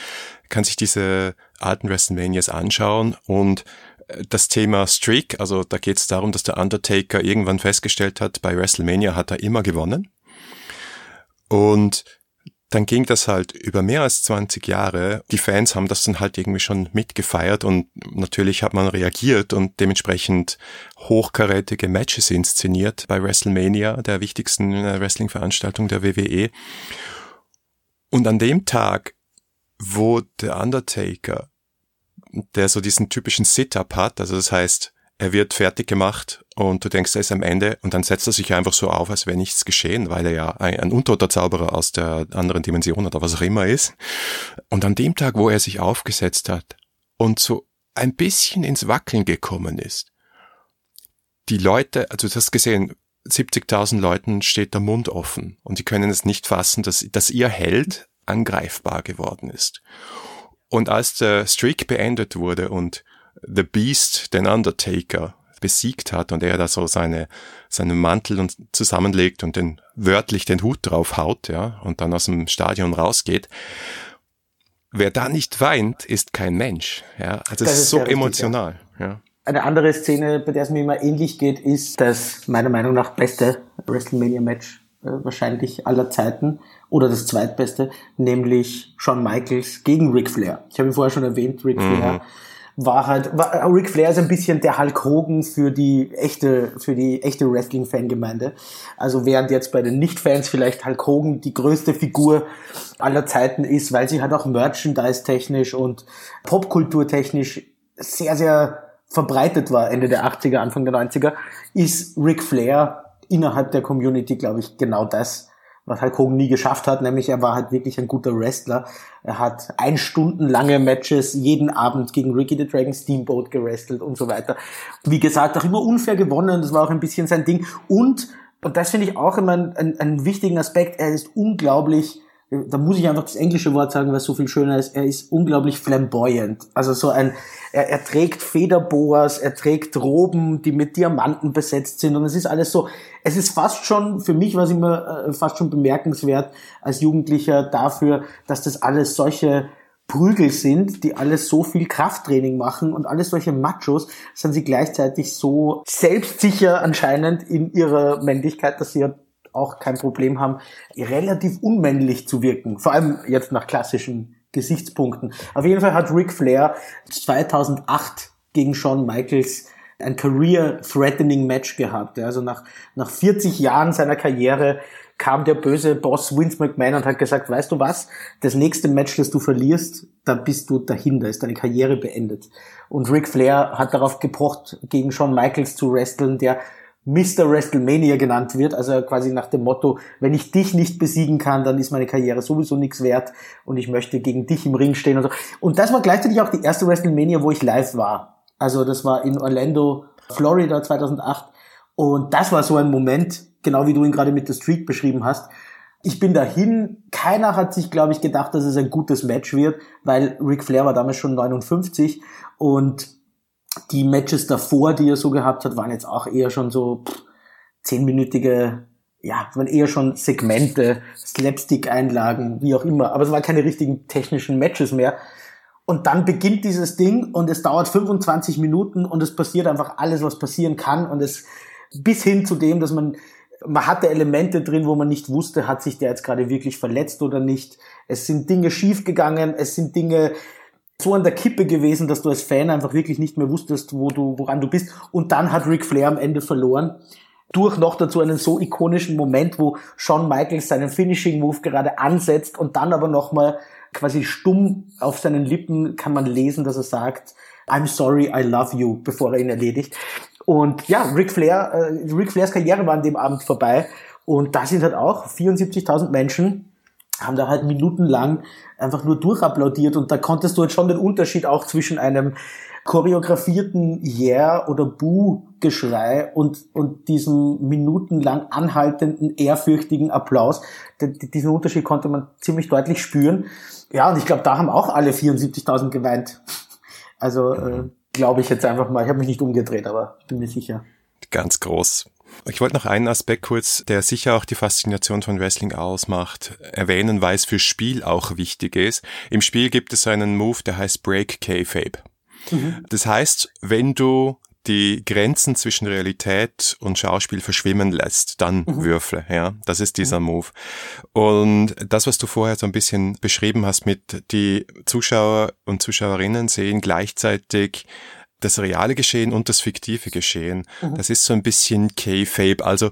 kann sich diese alten WrestleManias anschauen und äh, das Thema Streak, also da geht es darum, dass der Undertaker irgendwann festgestellt hat, bei WrestleMania hat er immer gewonnen. Und dann ging das halt über mehr als 20 Jahre. Die Fans haben das dann halt irgendwie schon mitgefeiert und natürlich hat man reagiert und dementsprechend hochkarätige Matches inszeniert bei WrestleMania, der wichtigsten äh, Wrestling-Veranstaltung der WWE. Und an dem Tag, wo der Undertaker, der so diesen typischen Sit-Up hat, also das heißt, er wird fertig gemacht und du denkst, er ist am Ende und dann setzt er sich einfach so auf, als wäre nichts geschehen, weil er ja ein, ein untoter Zauberer aus der anderen Dimension oder was auch immer ist. Und an dem Tag, wo er sich aufgesetzt hat und so ein bisschen ins Wackeln gekommen ist, die Leute, also du hast gesehen, 70.000 Leuten steht der Mund offen und die können es nicht fassen, dass, dass ihr Held angreifbar geworden ist. Und als der Streak beendet wurde und The Beast, den Undertaker, besiegt hat und er da so seine, seinen Mantel und zusammenlegt und den wörtlich den Hut drauf haut, ja, und dann aus dem Stadion rausgeht. Wer da nicht weint, ist kein Mensch, ja. Also es ist so emotional, richtig, ja. ja. Eine andere Szene, bei der es mir immer ähnlich geht, ist das meiner Meinung nach beste WrestleMania-Match äh, wahrscheinlich aller Zeiten oder das zweitbeste, nämlich Shawn Michaels gegen Ric Flair. Ich habe ihn vorher schon erwähnt, Ric mhm. Flair war halt, war, Ric Flair ist ein bisschen der Hulk Hogan für die echte, für die echte Wrestling-Fangemeinde. Also während jetzt bei den Nicht-Fans vielleicht Hulk Hogan die größte Figur aller Zeiten ist, weil sie halt auch Merchandise-technisch und Popkultur-technisch sehr, sehr verbreitet war Ende der 80er, Anfang der 90er, ist Ric Flair innerhalb der Community, glaube ich, genau das, was Hulk Hogan nie geschafft hat, nämlich er war halt wirklich ein guter Wrestler. Er hat ein Stunden lange Matches jeden Abend gegen Ricky the Dragon Steamboat gerestelt und so weiter. Wie gesagt, auch immer unfair gewonnen, das war auch ein bisschen sein Ding. Und, und das finde ich auch immer einen, einen wichtigen Aspekt, er ist unglaublich da muss ich einfach das englische Wort sagen, weil es so viel schöner ist, er ist unglaublich flamboyant. Also so ein, er, er trägt Federboas, er trägt Roben, die mit Diamanten besetzt sind und es ist alles so, es ist fast schon, für mich war es immer äh, fast schon bemerkenswert als Jugendlicher dafür, dass das alles solche Prügel sind, die alles so viel Krafttraining machen und alles solche Machos, sind sie gleichzeitig so selbstsicher anscheinend in ihrer Männlichkeit, dass sie ja auch kein Problem haben, relativ unmännlich zu wirken. Vor allem jetzt nach klassischen Gesichtspunkten. Auf jeden Fall hat Ric Flair 2008 gegen Shawn Michaels ein career-threatening Match gehabt. Also nach, nach 40 Jahren seiner Karriere kam der böse Boss Vince McMahon und hat gesagt, weißt du was, das nächste Match, das du verlierst, da bist du dahin, da ist deine Karriere beendet. Und Ric Flair hat darauf gepocht, gegen Shawn Michaels zu wresteln, der Mr. WrestleMania genannt wird, also quasi nach dem Motto, wenn ich dich nicht besiegen kann, dann ist meine Karriere sowieso nichts wert und ich möchte gegen dich im Ring stehen und so. Und das war gleichzeitig auch die erste WrestleMania, wo ich live war. Also das war in Orlando, Florida 2008 und das war so ein Moment, genau wie du ihn gerade mit The Streak beschrieben hast. Ich bin dahin, keiner hat sich, glaube ich, gedacht, dass es ein gutes Match wird, weil Ric Flair war damals schon 59 und die Matches davor, die er so gehabt hat, waren jetzt auch eher schon so zehnminütige, ja, waren eher schon Segmente, Slapstick-Einlagen, wie auch immer. Aber es waren keine richtigen technischen Matches mehr. Und dann beginnt dieses Ding und es dauert 25 Minuten und es passiert einfach alles, was passieren kann. Und es bis hin zu dem, dass man, man hatte Elemente drin, wo man nicht wusste, hat sich der jetzt gerade wirklich verletzt oder nicht. Es sind Dinge schiefgegangen, es sind Dinge so an der Kippe gewesen, dass du als Fan einfach wirklich nicht mehr wusstest, wo du, woran du bist. Und dann hat Ric Flair am Ende verloren. Durch noch dazu einen so ikonischen Moment, wo Shawn Michaels seinen Finishing Move gerade ansetzt und dann aber nochmal quasi stumm auf seinen Lippen kann man lesen, dass er sagt, I'm sorry, I love you, bevor er ihn erledigt. Und ja, Ric Flair, äh, Ric Flairs Karriere war an dem Abend vorbei. Und da sind halt auch 74.000 Menschen, haben da halt minutenlang einfach nur durchapplaudiert und da konntest du halt schon den Unterschied auch zwischen einem choreografierten Yeah oder Buh-Geschrei und, und diesem minutenlang anhaltenden, ehrfürchtigen Applaus. diesen Unterschied konnte man ziemlich deutlich spüren. Ja, und ich glaube, da haben auch alle 74.000 geweint. Also äh, glaube ich jetzt einfach mal. Ich habe mich nicht umgedreht, aber bin mir sicher. Ganz groß. Ich wollte noch einen Aspekt kurz, der sicher auch die Faszination von Wrestling ausmacht, erwähnen, weil es für Spiel auch wichtig ist. Im Spiel gibt es einen Move, der heißt Break Kayfabe. Mhm. Das heißt, wenn du die Grenzen zwischen Realität und Schauspiel verschwimmen lässt, dann mhm. würfle, ja. Das ist dieser mhm. Move. Und das, was du vorher so ein bisschen beschrieben hast mit die Zuschauer und Zuschauerinnen sehen gleichzeitig das reale Geschehen und das fiktive Geschehen. Mhm. Das ist so ein bisschen K-Fabe. Also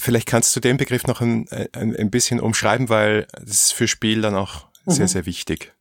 vielleicht kannst du den Begriff noch ein, ein, ein bisschen umschreiben, weil das ist für Spiel dann auch mhm. sehr, sehr wichtig.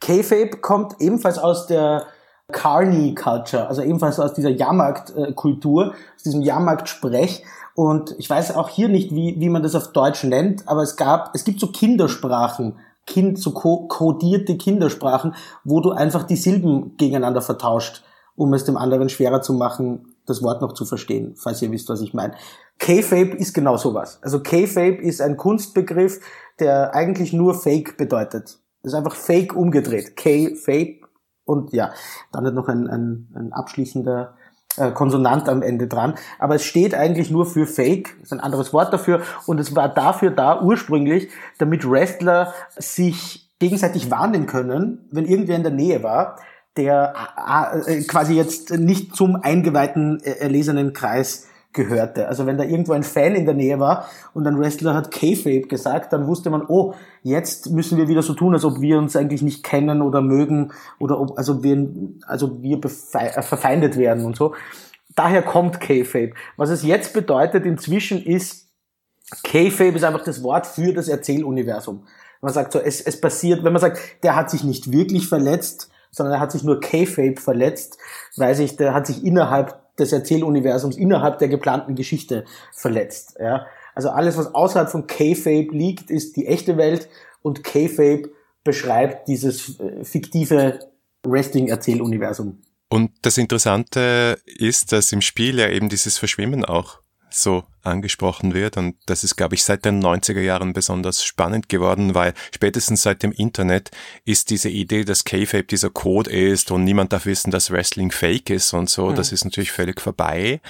K-Fabe kommt ebenfalls aus der Carney Culture, also ebenfalls aus dieser Jahrmarktkultur, aus diesem Jahrmarktsprech. Und ich weiß auch hier nicht, wie, wie man das auf Deutsch nennt, aber es gab, es gibt so Kindersprachen, kind, so kodierte Kindersprachen, wo du einfach die Silben gegeneinander vertauscht um es dem anderen schwerer zu machen, das Wort noch zu verstehen, falls ihr wisst, was ich meine. K-Fape ist genau sowas. Also K-Fape ist ein Kunstbegriff, der eigentlich nur Fake bedeutet. Das ist einfach Fake umgedreht. K-Fape und ja, dann hat noch ein, ein, ein abschließender äh, Konsonant am Ende dran. Aber es steht eigentlich nur für Fake, ist ein anderes Wort dafür. Und es war dafür da ursprünglich, damit Wrestler sich gegenseitig warnen können, wenn irgendwer in der Nähe war der äh, äh, quasi jetzt nicht zum eingeweihten, äh, erlesenen Kreis gehörte. Also wenn da irgendwo ein Fan in der Nähe war und ein Wrestler hat K-Fape gesagt, dann wusste man, oh, jetzt müssen wir wieder so tun, als ob wir uns eigentlich nicht kennen oder mögen oder ob, also wir, also wir verfeindet werden und so. Daher kommt K-Fape. Was es jetzt bedeutet inzwischen ist, K-Fape ist einfach das Wort für das Erzähluniversum. Man sagt so, es, es passiert, wenn man sagt, der hat sich nicht wirklich verletzt, sondern er hat sich nur K-Fape verletzt, weil sich, der hat sich innerhalb des Erzähluniversums, innerhalb der geplanten Geschichte verletzt. Ja? Also alles, was außerhalb von K-Fape liegt, ist die echte Welt und K-Fape beschreibt dieses äh, fiktive Wrestling-Erzähluniversum. Und das Interessante ist, dass im Spiel ja eben dieses Verschwimmen auch so angesprochen wird. Und das ist, glaube ich, seit den 90er Jahren besonders spannend geworden, weil spätestens seit dem Internet ist diese Idee, dass K-Fape dieser Code ist und niemand darf wissen, dass Wrestling fake ist und so, mhm. das ist natürlich völlig vorbei.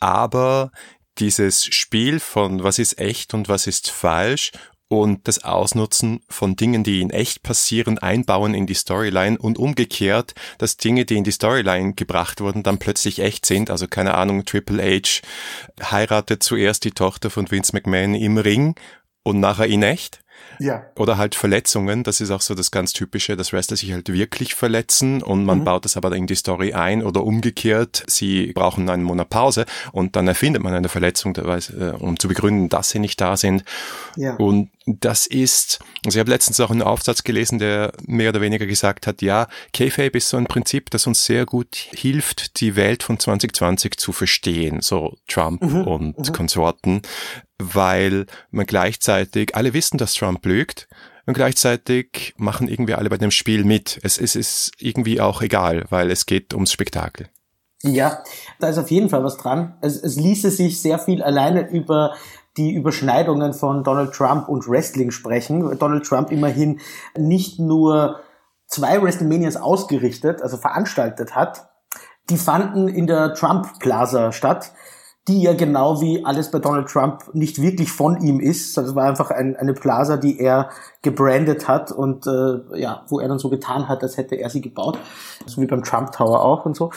Aber dieses Spiel von was ist echt und was ist falsch und das Ausnutzen von Dingen, die in echt passieren, einbauen in die Storyline und umgekehrt, dass Dinge, die in die Storyline gebracht wurden, dann plötzlich echt sind. Also keine Ahnung, Triple H heiratet zuerst die Tochter von Vince McMahon im Ring und nachher in echt. Ja. Oder halt Verletzungen, das ist auch so das ganz Typische, dass Wrestler sich halt wirklich verletzen und man mhm. baut das aber in die Story ein oder umgekehrt, sie brauchen einen Monat Pause und dann erfindet man eine Verletzung, äh, um zu begründen, dass sie nicht da sind. Ja. Und das ist, also ich habe letztens auch einen Aufsatz gelesen, der mehr oder weniger gesagt hat, ja, K-Fape ist so ein Prinzip, das uns sehr gut hilft, die Welt von 2020 zu verstehen, so Trump mhm. und mhm. Konsorten, weil man gleichzeitig, alle wissen, dass Trump lügt, und gleichzeitig machen irgendwie alle bei dem Spiel mit. Es, es ist irgendwie auch egal, weil es geht ums Spektakel. Ja, da ist auf jeden Fall was dran. Es, es ließe sich sehr viel alleine über die Überschneidungen von Donald Trump und Wrestling sprechen. Donald Trump immerhin nicht nur zwei WrestleManias ausgerichtet, also veranstaltet hat, die fanden in der Trump Plaza statt, die ja genau wie alles bei Donald Trump nicht wirklich von ihm ist. Das war einfach ein, eine Plaza, die er gebrandet hat und äh, ja, wo er dann so getan hat, als hätte er sie gebaut, so wie beim Trump Tower auch und so.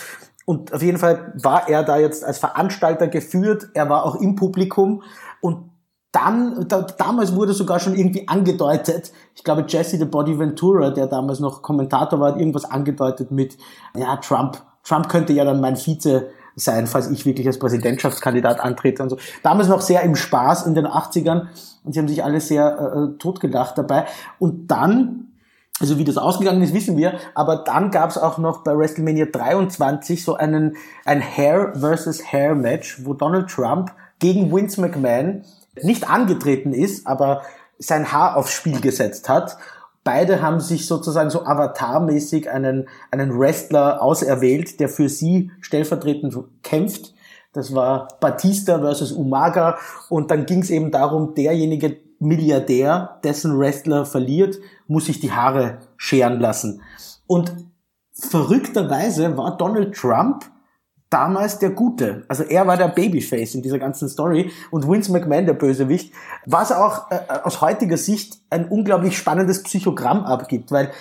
Und auf jeden Fall war er da jetzt als Veranstalter geführt. Er war auch im Publikum und dann, da, damals wurde sogar schon irgendwie angedeutet, ich glaube Jesse the Body Ventura, der damals noch Kommentator war, hat irgendwas angedeutet mit, ja, Trump, Trump könnte ja dann mein Vize sein, falls ich wirklich als Präsidentschaftskandidat antrete und so. Damals noch sehr im Spaß in den 80ern und sie haben sich alle sehr äh, äh, totgedacht dabei. Und dann, also wie das ausgegangen ist, wissen wir, aber dann gab es auch noch bei WrestleMania 23 so einen ein Hair versus Hair Match, wo Donald Trump gegen Vince McMahon nicht angetreten ist, aber sein Haar aufs Spiel gesetzt hat. Beide haben sich sozusagen so avatarmäßig einen, einen Wrestler auserwählt, der für sie stellvertretend kämpft. Das war Batista versus Umaga und dann ging es eben darum, derjenige Milliardär, dessen Wrestler verliert, muss sich die Haare scheren lassen. Und verrückterweise war Donald Trump damals der Gute. Also er war der Babyface in dieser ganzen Story und Vince McMahon der Bösewicht, was auch äh, aus heutiger Sicht ein unglaublich spannendes Psychogramm abgibt, weil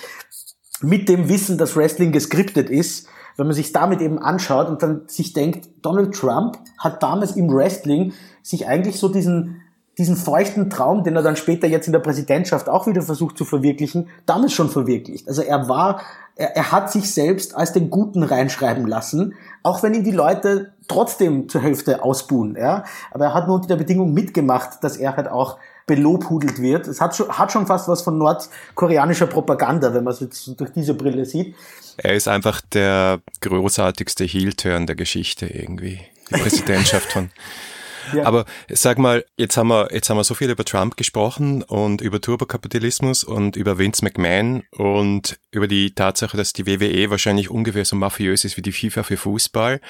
mit dem Wissen, dass Wrestling geskriptet ist, wenn man sich damit eben anschaut und dann sich denkt, Donald Trump hat damals im Wrestling sich eigentlich so diesen diesen feuchten Traum, den er dann später jetzt in der Präsidentschaft auch wieder versucht zu verwirklichen, damals schon verwirklicht. Also er war, er, er hat sich selbst als den Guten reinschreiben lassen, auch wenn ihn die Leute trotzdem zur Hälfte ausbuhen, ja. Aber er hat nur unter der Bedingung mitgemacht, dass er halt auch belobhudelt wird. Es hat schon, hat schon fast was von nordkoreanischer Propaganda, wenn man es jetzt durch diese Brille sieht. Er ist einfach der großartigste Heel-Turn der Geschichte irgendwie. Die Präsidentschaft von Ja. Aber sag mal, jetzt haben wir, jetzt haben wir so viel über Trump gesprochen und über Turbokapitalismus und über Vince McMahon und über die Tatsache, dass die WWE wahrscheinlich ungefähr so mafiös ist wie die FIFA für Fußball.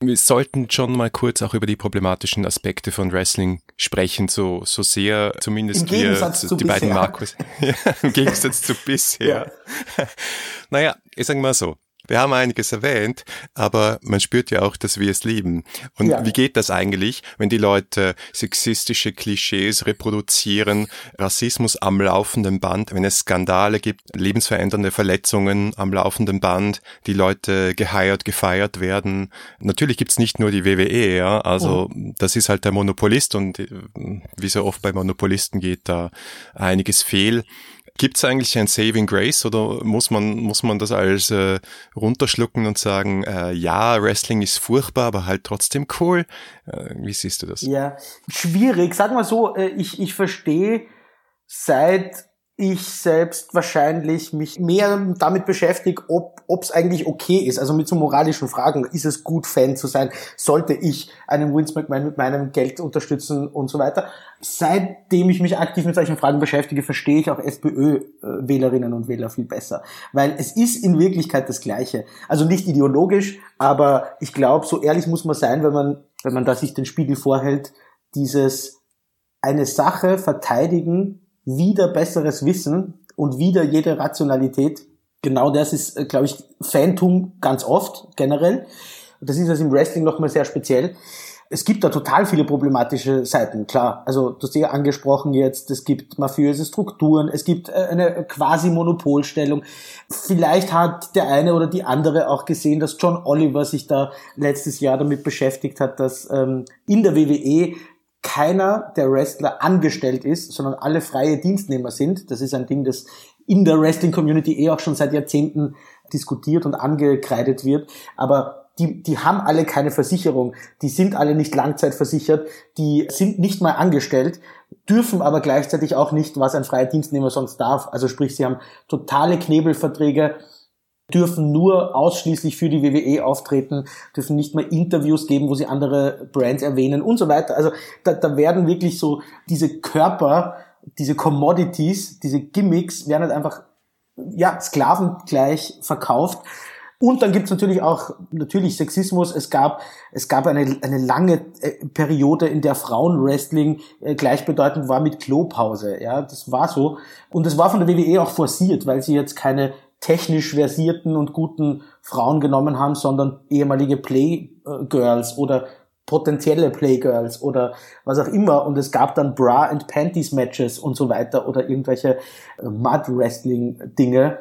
Wir sollten schon mal kurz auch über die problematischen Aspekte von Wrestling sprechen, so, so sehr zumindest Im wir, die bisher. beiden Markus. ja, Im Gegensatz zu bisher. Ja. naja, ich sag mal so. Wir haben einiges erwähnt, aber man spürt ja auch, dass wir es lieben. Und ja. wie geht das eigentlich, wenn die Leute sexistische Klischees reproduzieren, Rassismus am laufenden Band, wenn es Skandale gibt, lebensverändernde Verletzungen am laufenden Band, die Leute geheiert, gefeiert werden. Natürlich gibt's nicht nur die WWE, ja, also oh. das ist halt der Monopolist und äh, wie so oft bei Monopolisten geht da einiges fehl. Gibt es eigentlich ein Saving Grace oder muss man, muss man das als äh, runterschlucken und sagen, äh, ja, Wrestling ist furchtbar, aber halt trotzdem cool? Äh, wie siehst du das? Ja, schwierig. Sag mal so, äh, ich, ich verstehe seit ich selbst wahrscheinlich mich mehr damit beschäftige, ob es eigentlich okay ist, also mit so moralischen Fragen, ist es gut, Fan zu sein, sollte ich einen Vince McMahon mit meinem Geld unterstützen und so weiter. Seitdem ich mich aktiv mit solchen Fragen beschäftige, verstehe ich auch SPÖ-Wählerinnen und Wähler viel besser, weil es ist in Wirklichkeit das Gleiche. Also nicht ideologisch, aber ich glaube, so ehrlich muss man sein, wenn man wenn man da sich den Spiegel vorhält, dieses eine Sache verteidigen, wieder besseres Wissen und wieder jede Rationalität. Genau das ist, äh, glaube ich, Fantum ganz oft generell. Das ist es im Wrestling nochmal sehr speziell es gibt da total viele problematische Seiten, klar. Also du hast ja angesprochen jetzt, es gibt mafiöse Strukturen, es gibt äh, eine quasi Monopolstellung. Vielleicht hat der eine oder die andere auch gesehen, dass John Oliver sich da letztes Jahr damit beschäftigt hat, dass ähm, in der WWE keiner der Wrestler angestellt ist, sondern alle freie Dienstnehmer sind. Das ist ein Ding, das in der Wrestling-Community eh auch schon seit Jahrzehnten diskutiert und angekreidet wird. Aber die, die haben alle keine Versicherung, die sind alle nicht langzeitversichert, die sind nicht mal angestellt, dürfen aber gleichzeitig auch nicht, was ein freier Dienstnehmer sonst darf. Also sprich, sie haben totale Knebelverträge, dürfen nur ausschließlich für die WWE auftreten, dürfen nicht mal Interviews geben, wo sie andere Brands erwähnen und so weiter. Also da, da werden wirklich so diese Körper, diese Commodities, diese Gimmicks werden halt einfach ja, Sklaven gleich verkauft. Und dann gibt's natürlich auch natürlich Sexismus. Es gab es gab eine, eine lange äh, Periode, in der Frauenwrestling äh, gleichbedeutend war mit Klopause. Ja, das war so. Und das war von der WWE auch forciert, weil sie jetzt keine technisch versierten und guten Frauen genommen haben, sondern ehemalige Playgirls oder potenzielle Playgirls oder was auch immer. Und es gab dann Bra and Panties Matches und so weiter oder irgendwelche äh, Mud Wrestling Dinge.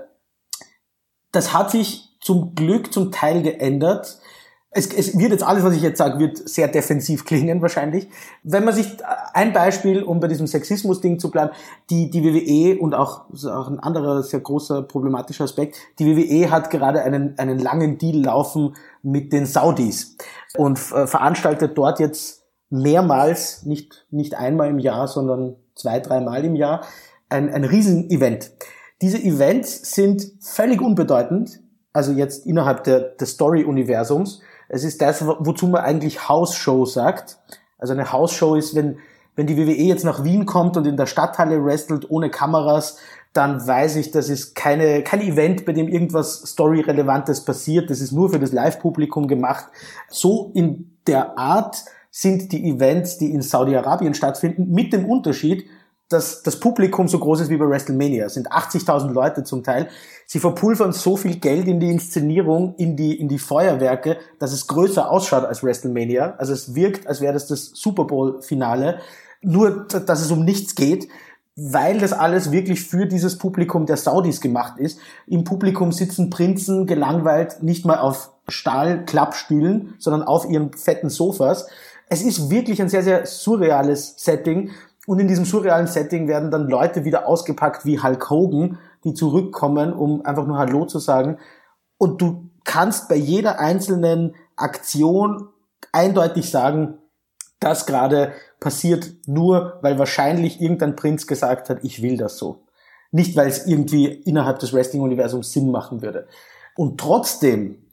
Das hat sich zum Glück zum Teil geändert. Es, es wird jetzt alles, was ich jetzt sage, wird sehr defensiv klingen wahrscheinlich. Wenn man sich ein Beispiel, um bei diesem Sexismus-Ding zu bleiben, die, die WWE und auch, auch ein anderer sehr großer problematischer Aspekt, die WWE hat gerade einen, einen langen Deal laufen mit den Saudis und äh, veranstaltet dort jetzt mehrmals, nicht, nicht einmal im Jahr, sondern zwei, dreimal im Jahr, ein, ein Riesenevent. Diese Events sind völlig unbedeutend also jetzt innerhalb der, des Story-Universums. Es ist das, wozu man eigentlich House-Show sagt. Also eine House-Show ist, wenn, wenn die WWE jetzt nach Wien kommt und in der Stadthalle wrestelt ohne Kameras, dann weiß ich, das ist keine, kein Event, bei dem irgendwas Story-Relevantes passiert. Das ist nur für das Live-Publikum gemacht. So in der Art sind die Events, die in Saudi-Arabien stattfinden, mit dem Unterschied, dass das Publikum so groß ist wie bei WrestleMania. Es sind 80.000 Leute zum Teil. Sie verpulvern so viel Geld in die Inszenierung, in die, in die Feuerwerke, dass es größer ausschaut als WrestleMania. Also es wirkt, als wäre das das Super Bowl-Finale. Nur, dass es um nichts geht, weil das alles wirklich für dieses Publikum der Saudis gemacht ist. Im Publikum sitzen Prinzen gelangweilt nicht mal auf Stahlklappstühlen, sondern auf ihren fetten Sofas. Es ist wirklich ein sehr, sehr surreales Setting und in diesem surrealen Setting werden dann Leute wieder ausgepackt wie Hulk Hogan, die zurückkommen, um einfach nur Hallo zu sagen. Und du kannst bei jeder einzelnen Aktion eindeutig sagen, das gerade passiert nur, weil wahrscheinlich irgendein Prinz gesagt hat, ich will das so. Nicht, weil es irgendwie innerhalb des Wrestling-Universums Sinn machen würde. Und trotzdem,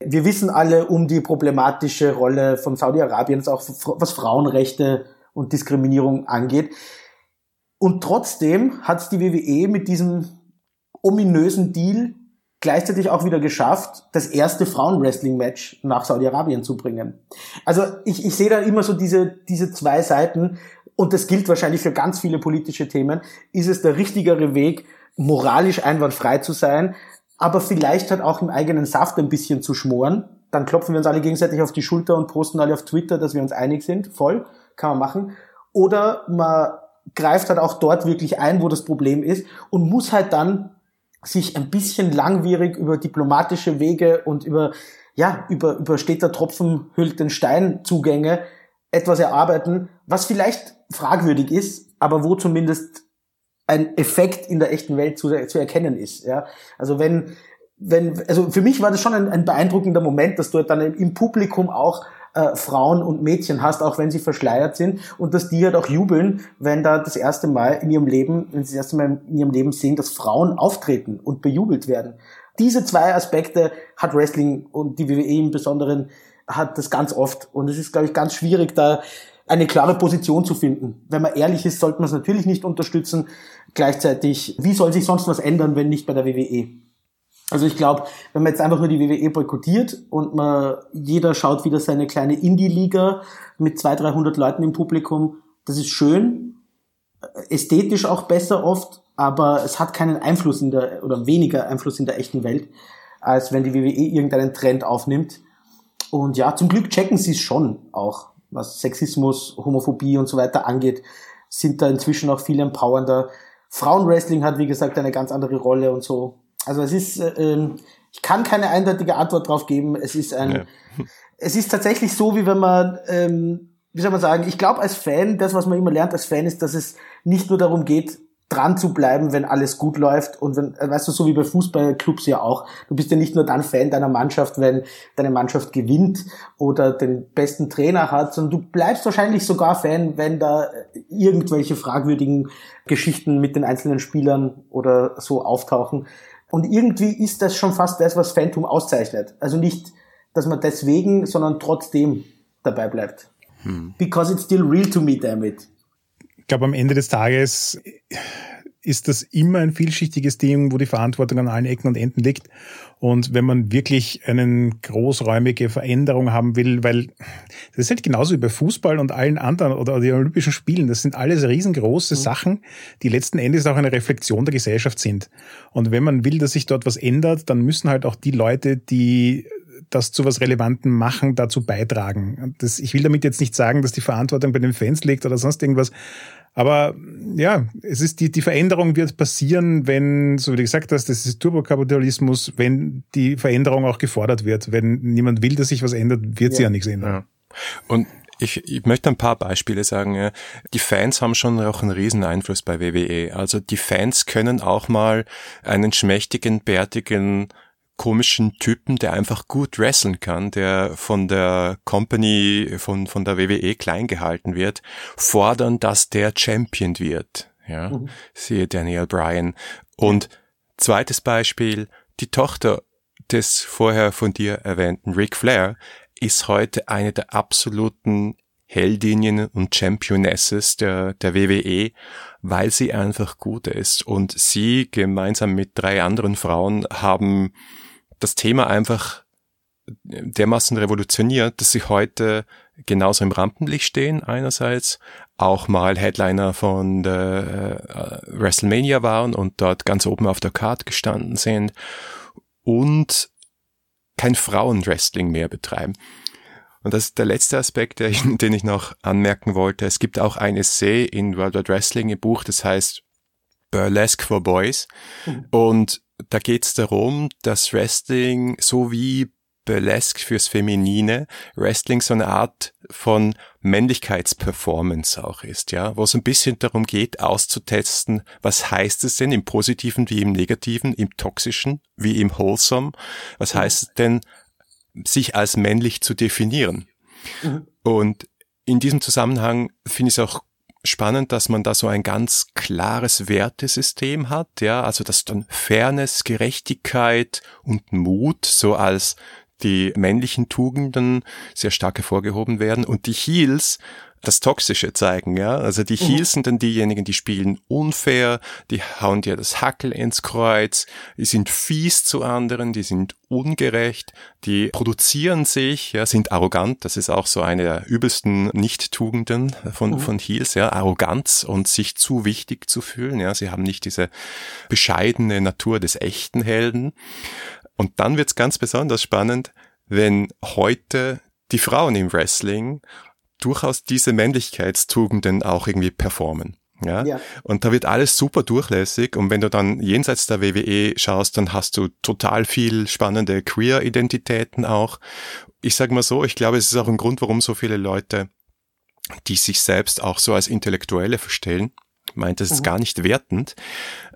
wir wissen alle um die problematische Rolle von Saudi-Arabien, auch was Frauenrechte und Diskriminierung angeht. Und trotzdem hat es die WWE mit diesem ominösen Deal gleichzeitig auch wieder geschafft, das erste Frauenwrestling-Match nach Saudi-Arabien zu bringen. Also ich, ich sehe da immer so diese, diese zwei Seiten und das gilt wahrscheinlich für ganz viele politische Themen. Ist es der richtigere Weg, moralisch einwandfrei zu sein, aber vielleicht halt auch im eigenen Saft ein bisschen zu schmoren? Dann klopfen wir uns alle gegenseitig auf die Schulter und posten alle auf Twitter, dass wir uns einig sind. Voll kann man machen. Oder man greift halt auch dort wirklich ein, wo das Problem ist und muss halt dann sich ein bisschen langwierig über diplomatische Wege und über, ja, über, über steter Tropfen hüllt den Stein Zugänge etwas erarbeiten, was vielleicht fragwürdig ist, aber wo zumindest ein Effekt in der echten Welt zu, zu erkennen ist, ja. Also wenn, wenn, also für mich war das schon ein, ein beeindruckender Moment, dass du dann im Publikum auch äh, Frauen und Mädchen hast, auch wenn sie verschleiert sind und dass die halt auch jubeln, wenn da das erste Mal in ihrem Leben, wenn sie das erste Mal in ihrem Leben sehen, dass Frauen auftreten und bejubelt werden. Diese zwei Aspekte hat Wrestling und die WWE im Besonderen hat das ganz oft und es ist, glaube ich, ganz schwierig, da eine klare Position zu finden. Wenn man ehrlich ist, sollte man es natürlich nicht unterstützen. Gleichzeitig, wie soll sich sonst was ändern, wenn nicht bei der WWE? Also ich glaube, wenn man jetzt einfach nur die WWE boykottiert und man jeder schaut wieder seine kleine Indie-Liga mit 200, 300 Leuten im Publikum, das ist schön, ästhetisch auch besser oft, aber es hat keinen Einfluss in der oder weniger Einfluss in der echten Welt, als wenn die WWE irgendeinen Trend aufnimmt. Und ja, zum Glück checken sie es schon auch, was Sexismus, Homophobie und so weiter angeht, sind da inzwischen auch viel empowernder. Frauenwrestling hat, wie gesagt, eine ganz andere Rolle und so. Also es ist, äh, ähm, ich kann keine eindeutige Antwort drauf geben. Es ist ein, ja. es ist tatsächlich so, wie wenn man, ähm, wie soll man sagen, ich glaube als Fan, das, was man immer lernt als Fan, ist, dass es nicht nur darum geht, dran zu bleiben, wenn alles gut läuft und wenn, äh, weißt du, so wie bei Fußballclubs ja auch. Du bist ja nicht nur dann Fan deiner Mannschaft, wenn deine Mannschaft gewinnt oder den besten Trainer hat, sondern du bleibst wahrscheinlich sogar Fan, wenn da irgendwelche fragwürdigen Geschichten mit den einzelnen Spielern oder so auftauchen. Und irgendwie ist das schon fast das, was Phantom auszeichnet. Also nicht, dass man deswegen, sondern trotzdem dabei bleibt. Hm. Because it's still real to me, damn it. Ich glaube, am Ende des Tages ist das immer ein vielschichtiges Ding, wo die Verantwortung an allen Ecken und Enden liegt. Und wenn man wirklich eine großräumige Veränderung haben will, weil das ist halt genauso wie bei Fußball und allen anderen oder die Olympischen Spielen, das sind alles riesengroße mhm. Sachen, die letzten Endes auch eine Reflexion der Gesellschaft sind. Und wenn man will, dass sich dort was ändert, dann müssen halt auch die Leute, die das zu was Relevantem machen, dazu beitragen. Das, ich will damit jetzt nicht sagen, dass die Verantwortung bei den Fans liegt oder sonst irgendwas, aber ja, es ist die, die Veränderung wird passieren, wenn, so wie du gesagt hast, das ist Turbokapitalismus, wenn die Veränderung auch gefordert wird. Wenn niemand will, dass sich was ändert, wird ja. sie ja nichts ändern. Ja. Und ich, ich möchte ein paar Beispiele sagen. Ja. Die Fans haben schon auch einen riesen Einfluss bei WWE. Also die Fans können auch mal einen schmächtigen, bärtigen komischen Typen, der einfach gut wresteln kann, der von der Company, von, von der WWE klein gehalten wird, fordern, dass der Champion wird. Ja, mhm. siehe Daniel Bryan. Und zweites Beispiel, die Tochter des vorher von dir erwähnten Ric Flair ist heute eine der absoluten Heldinnen und Championesses der, der WWE, weil sie einfach gut ist. Und sie gemeinsam mit drei anderen Frauen haben das Thema einfach dermaßen revolutioniert, dass sie heute genauso im Rampenlicht stehen einerseits, auch mal Headliner von der äh, WrestleMania waren und dort ganz oben auf der Card gestanden sind und kein Frauenwrestling mehr betreiben. Und das ist der letzte Aspekt, den ich noch anmerken wollte. Es gibt auch ein Essay in World Wide Wrestling im Buch, das heißt Burlesque for Boys. Mhm. Und da geht es darum, dass Wrestling so wie Burlesque fürs Feminine, Wrestling so eine Art von Männlichkeitsperformance auch ist, ja, wo es ein bisschen darum geht, auszutesten, was heißt es denn im Positiven wie im Negativen, im Toxischen wie im Wholesome, was mhm. heißt es denn, sich als männlich zu definieren. Mhm. Und in diesem Zusammenhang finde ich es auch spannend, dass man da so ein ganz klares Wertesystem hat, ja, also dass dann Fairness, Gerechtigkeit und Mut so als die männlichen Tugenden sehr stark hervorgehoben werden. Und die Heels das Toxische zeigen, ja. Also die Heels mhm. sind dann diejenigen, die spielen unfair, die hauen dir das Hackel ins Kreuz, die sind fies zu anderen, die sind ungerecht, die produzieren sich, ja, sind arrogant, das ist auch so eine der übelsten Nicht-Tugenden von, mhm. von Heels, ja, Arroganz und sich zu wichtig zu fühlen, ja. Sie haben nicht diese bescheidene Natur des echten Helden. Und dann wird's ganz besonders spannend, wenn heute die Frauen im Wrestling durchaus diese Männlichkeitstugenden auch irgendwie performen. Ja? ja. Und da wird alles super durchlässig. Und wenn du dann jenseits der WWE schaust, dann hast du total viel spannende Queer-Identitäten auch. Ich sage mal so, ich glaube, es ist auch ein Grund, warum so viele Leute, die sich selbst auch so als Intellektuelle verstellen, meint, das ist mhm. gar nicht wertend,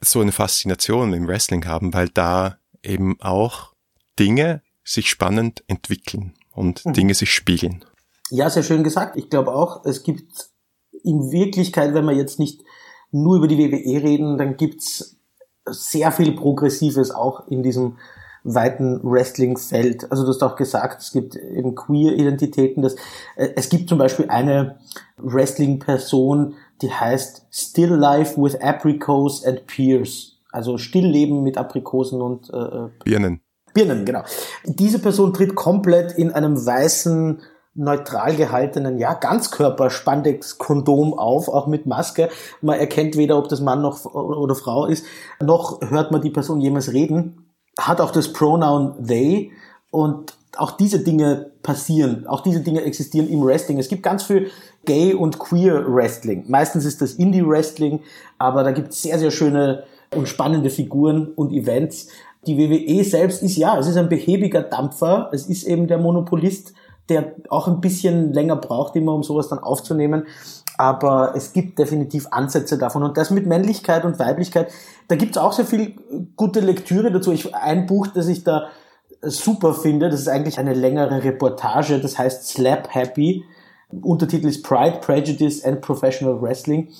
so eine Faszination im Wrestling haben, weil da eben auch Dinge sich spannend entwickeln und mhm. Dinge sich spiegeln. Ja, sehr schön gesagt. Ich glaube auch, es gibt in Wirklichkeit, wenn wir jetzt nicht nur über die WWE reden, dann gibt's sehr viel Progressives auch in diesem weiten Wrestling-Feld. Also du hast auch gesagt, es gibt eben Queer-Identitäten. äh, es gibt zum Beispiel eine Wrestling-Person, die heißt Still Life with Apricots and Peers. also Stillleben mit Aprikosen und äh, äh Birnen. Birnen, genau. Diese Person tritt komplett in einem weißen neutral gehaltenen, ja, Ganzkörper-Spandex-Kondom auf, auch mit Maske. Man erkennt weder, ob das Mann noch oder Frau ist, noch hört man die Person jemals reden. Hat auch das Pronoun they und auch diese Dinge passieren, auch diese Dinge existieren im Wrestling. Es gibt ganz viel Gay und Queer Wrestling. Meistens ist das Indie Wrestling, aber da gibt es sehr, sehr schöne und spannende Figuren und Events. Die WWE selbst ist ja, es ist ein behäbiger Dampfer. Es ist eben der Monopolist der auch ein bisschen länger braucht, immer um sowas dann aufzunehmen. Aber es gibt definitiv Ansätze davon. Und das mit Männlichkeit und Weiblichkeit, da gibt es auch sehr viel gute Lektüre dazu. Ich, ein Buch, das ich da super finde, das ist eigentlich eine längere Reportage, das heißt Slap Happy. Untertitel ist Pride, Prejudice and Professional Wrestling.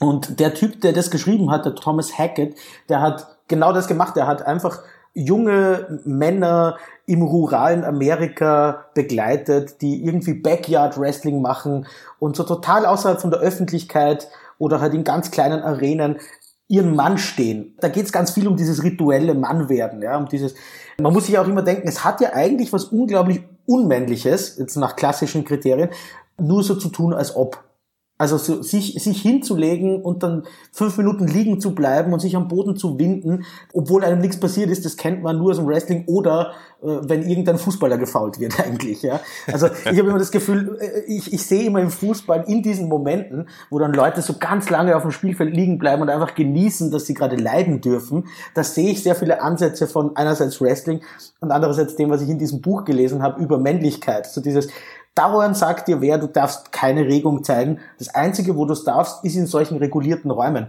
Und der Typ, der das geschrieben hat, der Thomas Hackett, der hat genau das gemacht. Der hat einfach junge Männer im ruralen Amerika begleitet, die irgendwie Backyard Wrestling machen und so total außerhalb von der Öffentlichkeit oder halt in ganz kleinen Arenen ihren Mann stehen. Da geht es ganz viel um dieses rituelle Mannwerden, ja, um dieses. Man muss sich auch immer denken, es hat ja eigentlich was unglaublich Unmännliches, jetzt nach klassischen Kriterien, nur so zu tun, als ob. Also so, sich, sich hinzulegen und dann fünf Minuten liegen zu bleiben und sich am Boden zu winden, obwohl einem nichts passiert ist, das kennt man nur aus dem Wrestling oder äh, wenn irgendein Fußballer gefault wird eigentlich. Ja? Also ich habe immer das Gefühl, äh, ich, ich sehe immer im Fußball in diesen Momenten, wo dann Leute so ganz lange auf dem Spielfeld liegen bleiben und einfach genießen, dass sie gerade leiden dürfen, da sehe ich sehr viele Ansätze von einerseits Wrestling und andererseits dem, was ich in diesem Buch gelesen habe über Männlichkeit. So dieses, Dauernd sagt dir wer, du darfst keine Regung zeigen. Das Einzige, wo du es darfst, ist in solchen regulierten Räumen.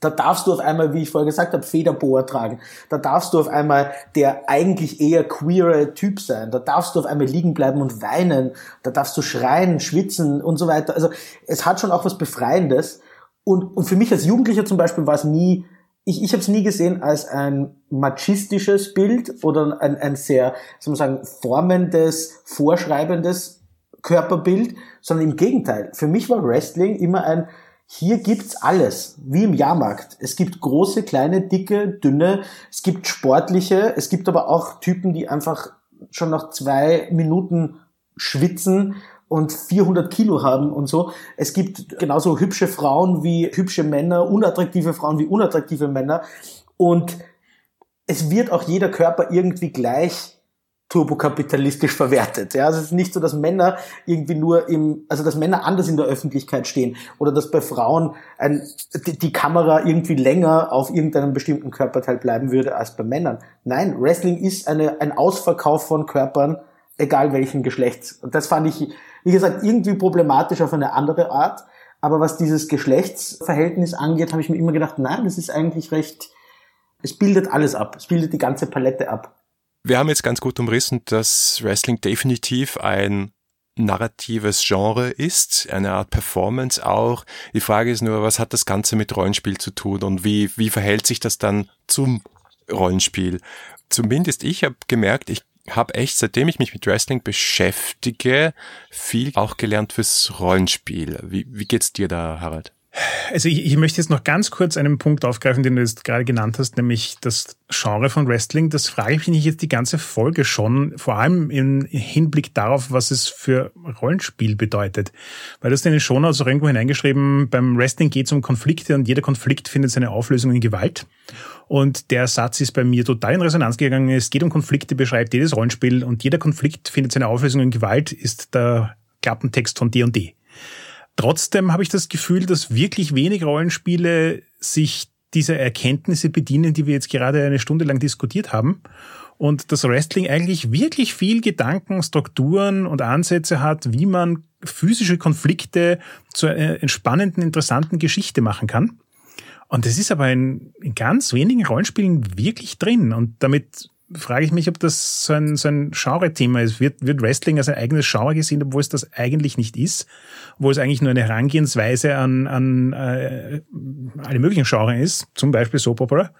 Da darfst du auf einmal, wie ich vorher gesagt habe, Federboa tragen. Da darfst du auf einmal der eigentlich eher queere Typ sein. Da darfst du auf einmal liegen bleiben und weinen. Da darfst du schreien, schwitzen und so weiter. Also es hat schon auch was Befreiendes. Und, und für mich als Jugendlicher zum Beispiel war es nie, ich, ich habe es nie gesehen als ein machistisches Bild oder ein, ein sehr, soll man sagen, formendes, vorschreibendes Körperbild, sondern im Gegenteil. Für mich war Wrestling immer ein, hier gibt's alles, wie im Jahrmarkt. Es gibt große, kleine, dicke, dünne, es gibt sportliche, es gibt aber auch Typen, die einfach schon nach zwei Minuten schwitzen und 400 Kilo haben und so. Es gibt genauso hübsche Frauen wie hübsche Männer, unattraktive Frauen wie unattraktive Männer. Und es wird auch jeder Körper irgendwie gleich turbokapitalistisch verwertet. Ja, also es ist nicht so, dass Männer irgendwie nur im, also dass Männer anders in der Öffentlichkeit stehen oder dass bei Frauen ein, die, die Kamera irgendwie länger auf irgendeinem bestimmten Körperteil bleiben würde als bei Männern. Nein, Wrestling ist eine, ein Ausverkauf von Körpern, egal welchen Geschlechts. Und das fand ich, wie gesagt, irgendwie problematisch auf eine andere Art. Aber was dieses Geschlechtsverhältnis angeht, habe ich mir immer gedacht, nein, das ist eigentlich recht, es bildet alles ab. Es bildet die ganze Palette ab. Wir haben jetzt ganz gut umrissen, dass Wrestling definitiv ein narratives Genre ist, eine Art Performance auch. Die Frage ist nur, was hat das Ganze mit Rollenspiel zu tun und wie, wie verhält sich das dann zum Rollenspiel? Zumindest ich habe gemerkt, ich habe echt, seitdem ich mich mit Wrestling beschäftige, viel auch gelernt fürs Rollenspiel. Wie, wie geht's dir da, Harald? Also ich, ich, möchte jetzt noch ganz kurz einen Punkt aufgreifen, den du jetzt gerade genannt hast, nämlich das Genre von Wrestling. Das frage ich mich jetzt die ganze Folge schon, vor allem im Hinblick darauf, was es für Rollenspiel bedeutet. Weil du hast in den Shownotes auch irgendwo hineingeschrieben, beim Wrestling geht es um Konflikte und jeder Konflikt findet seine Auflösung in Gewalt. Und der Satz ist bei mir total in Resonanz gegangen. Es geht um Konflikte, beschreibt jedes Rollenspiel und jeder Konflikt findet seine Auflösung in Gewalt, ist der Klappentext von D&D. Trotzdem habe ich das Gefühl, dass wirklich wenig Rollenspiele sich dieser Erkenntnisse bedienen, die wir jetzt gerade eine Stunde lang diskutiert haben. Und das Wrestling eigentlich wirklich viel Gedanken, Strukturen und Ansätze hat, wie man physische Konflikte zu einer entspannenden, interessanten Geschichte machen kann. Und das ist aber in, in ganz wenigen Rollenspielen wirklich drin. Und damit frage ich mich, ob das so ein, so ein Genre-Thema ist. Wird, wird Wrestling als ein eigenes Genre gesehen, obwohl es das eigentlich nicht ist, wo es eigentlich nur eine Herangehensweise an, an äh, alle möglichen Genres ist, zum Beispiel Soap Opera,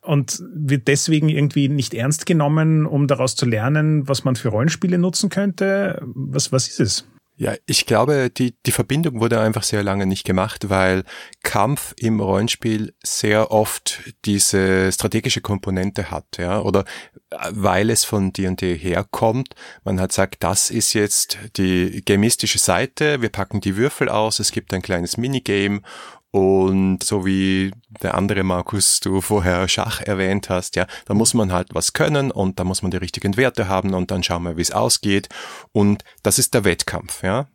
und wird deswegen irgendwie nicht ernst genommen, um daraus zu lernen, was man für Rollenspiele nutzen könnte. Was, was ist es? Ja, ich glaube, die, die Verbindung wurde einfach sehr lange nicht gemacht, weil Kampf im Rollenspiel sehr oft diese strategische Komponente hat, ja, oder äh, weil es von D&D herkommt. Man hat sagt, das ist jetzt die gamistische Seite, wir packen die Würfel aus, es gibt ein kleines Minigame und so wie der andere Markus, du vorher Schach erwähnt hast, ja, da muss man halt was können und da muss man die richtigen Werte haben und dann schauen wir, wie es ausgeht. Und das ist der Wettkampf, ja.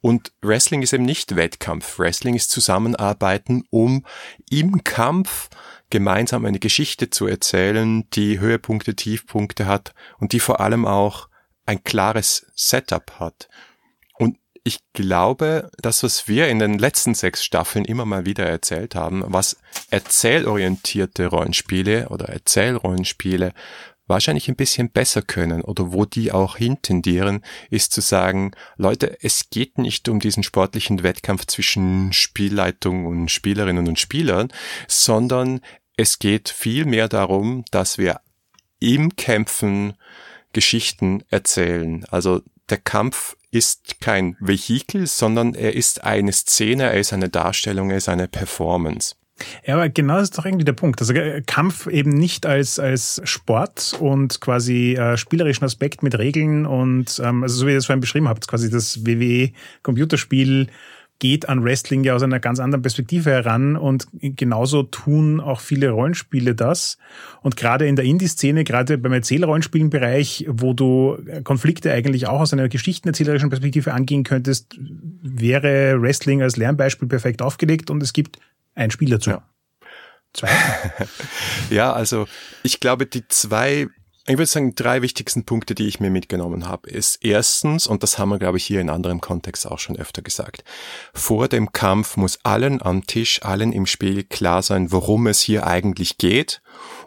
Und Wrestling ist eben nicht Wettkampf. Wrestling ist Zusammenarbeiten, um im Kampf gemeinsam eine Geschichte zu erzählen, die Höhepunkte, Tiefpunkte hat und die vor allem auch ein klares Setup hat ich glaube, das, was wir in den letzten sechs Staffeln immer mal wieder erzählt haben, was erzählorientierte Rollenspiele oder Erzählrollenspiele wahrscheinlich ein bisschen besser können oder wo die auch hintendieren, ist zu sagen, Leute, es geht nicht um diesen sportlichen Wettkampf zwischen Spielleitung und Spielerinnen und Spielern, sondern es geht viel mehr darum, dass wir im Kämpfen Geschichten erzählen. Also der Kampf ist kein Vehikel, sondern er ist eine Szene, er ist eine Darstellung, er ist eine Performance. Ja, aber genau das ist doch irgendwie der Punkt. Also äh, Kampf eben nicht als, als Sport und quasi äh, spielerischen Aspekt mit Regeln und ähm, also so wie ihr das vorhin beschrieben habt, quasi das WWE-Computerspiel geht an Wrestling ja aus einer ganz anderen Perspektive heran und genauso tun auch viele Rollenspiele das. Und gerade in der Indie-Szene, gerade beim Erzählrollenspielenbereich, wo du Konflikte eigentlich auch aus einer geschichtenerzählerischen Perspektive angehen könntest, wäre Wrestling als Lernbeispiel perfekt aufgelegt und es gibt ein Spiel dazu. Ja. Zwei? ja, also ich glaube, die zwei ich würde sagen, drei wichtigsten Punkte, die ich mir mitgenommen habe, ist erstens, und das haben wir, glaube ich, hier in anderem Kontext auch schon öfter gesagt, vor dem Kampf muss allen am Tisch, allen im Spiel klar sein, worum es hier eigentlich geht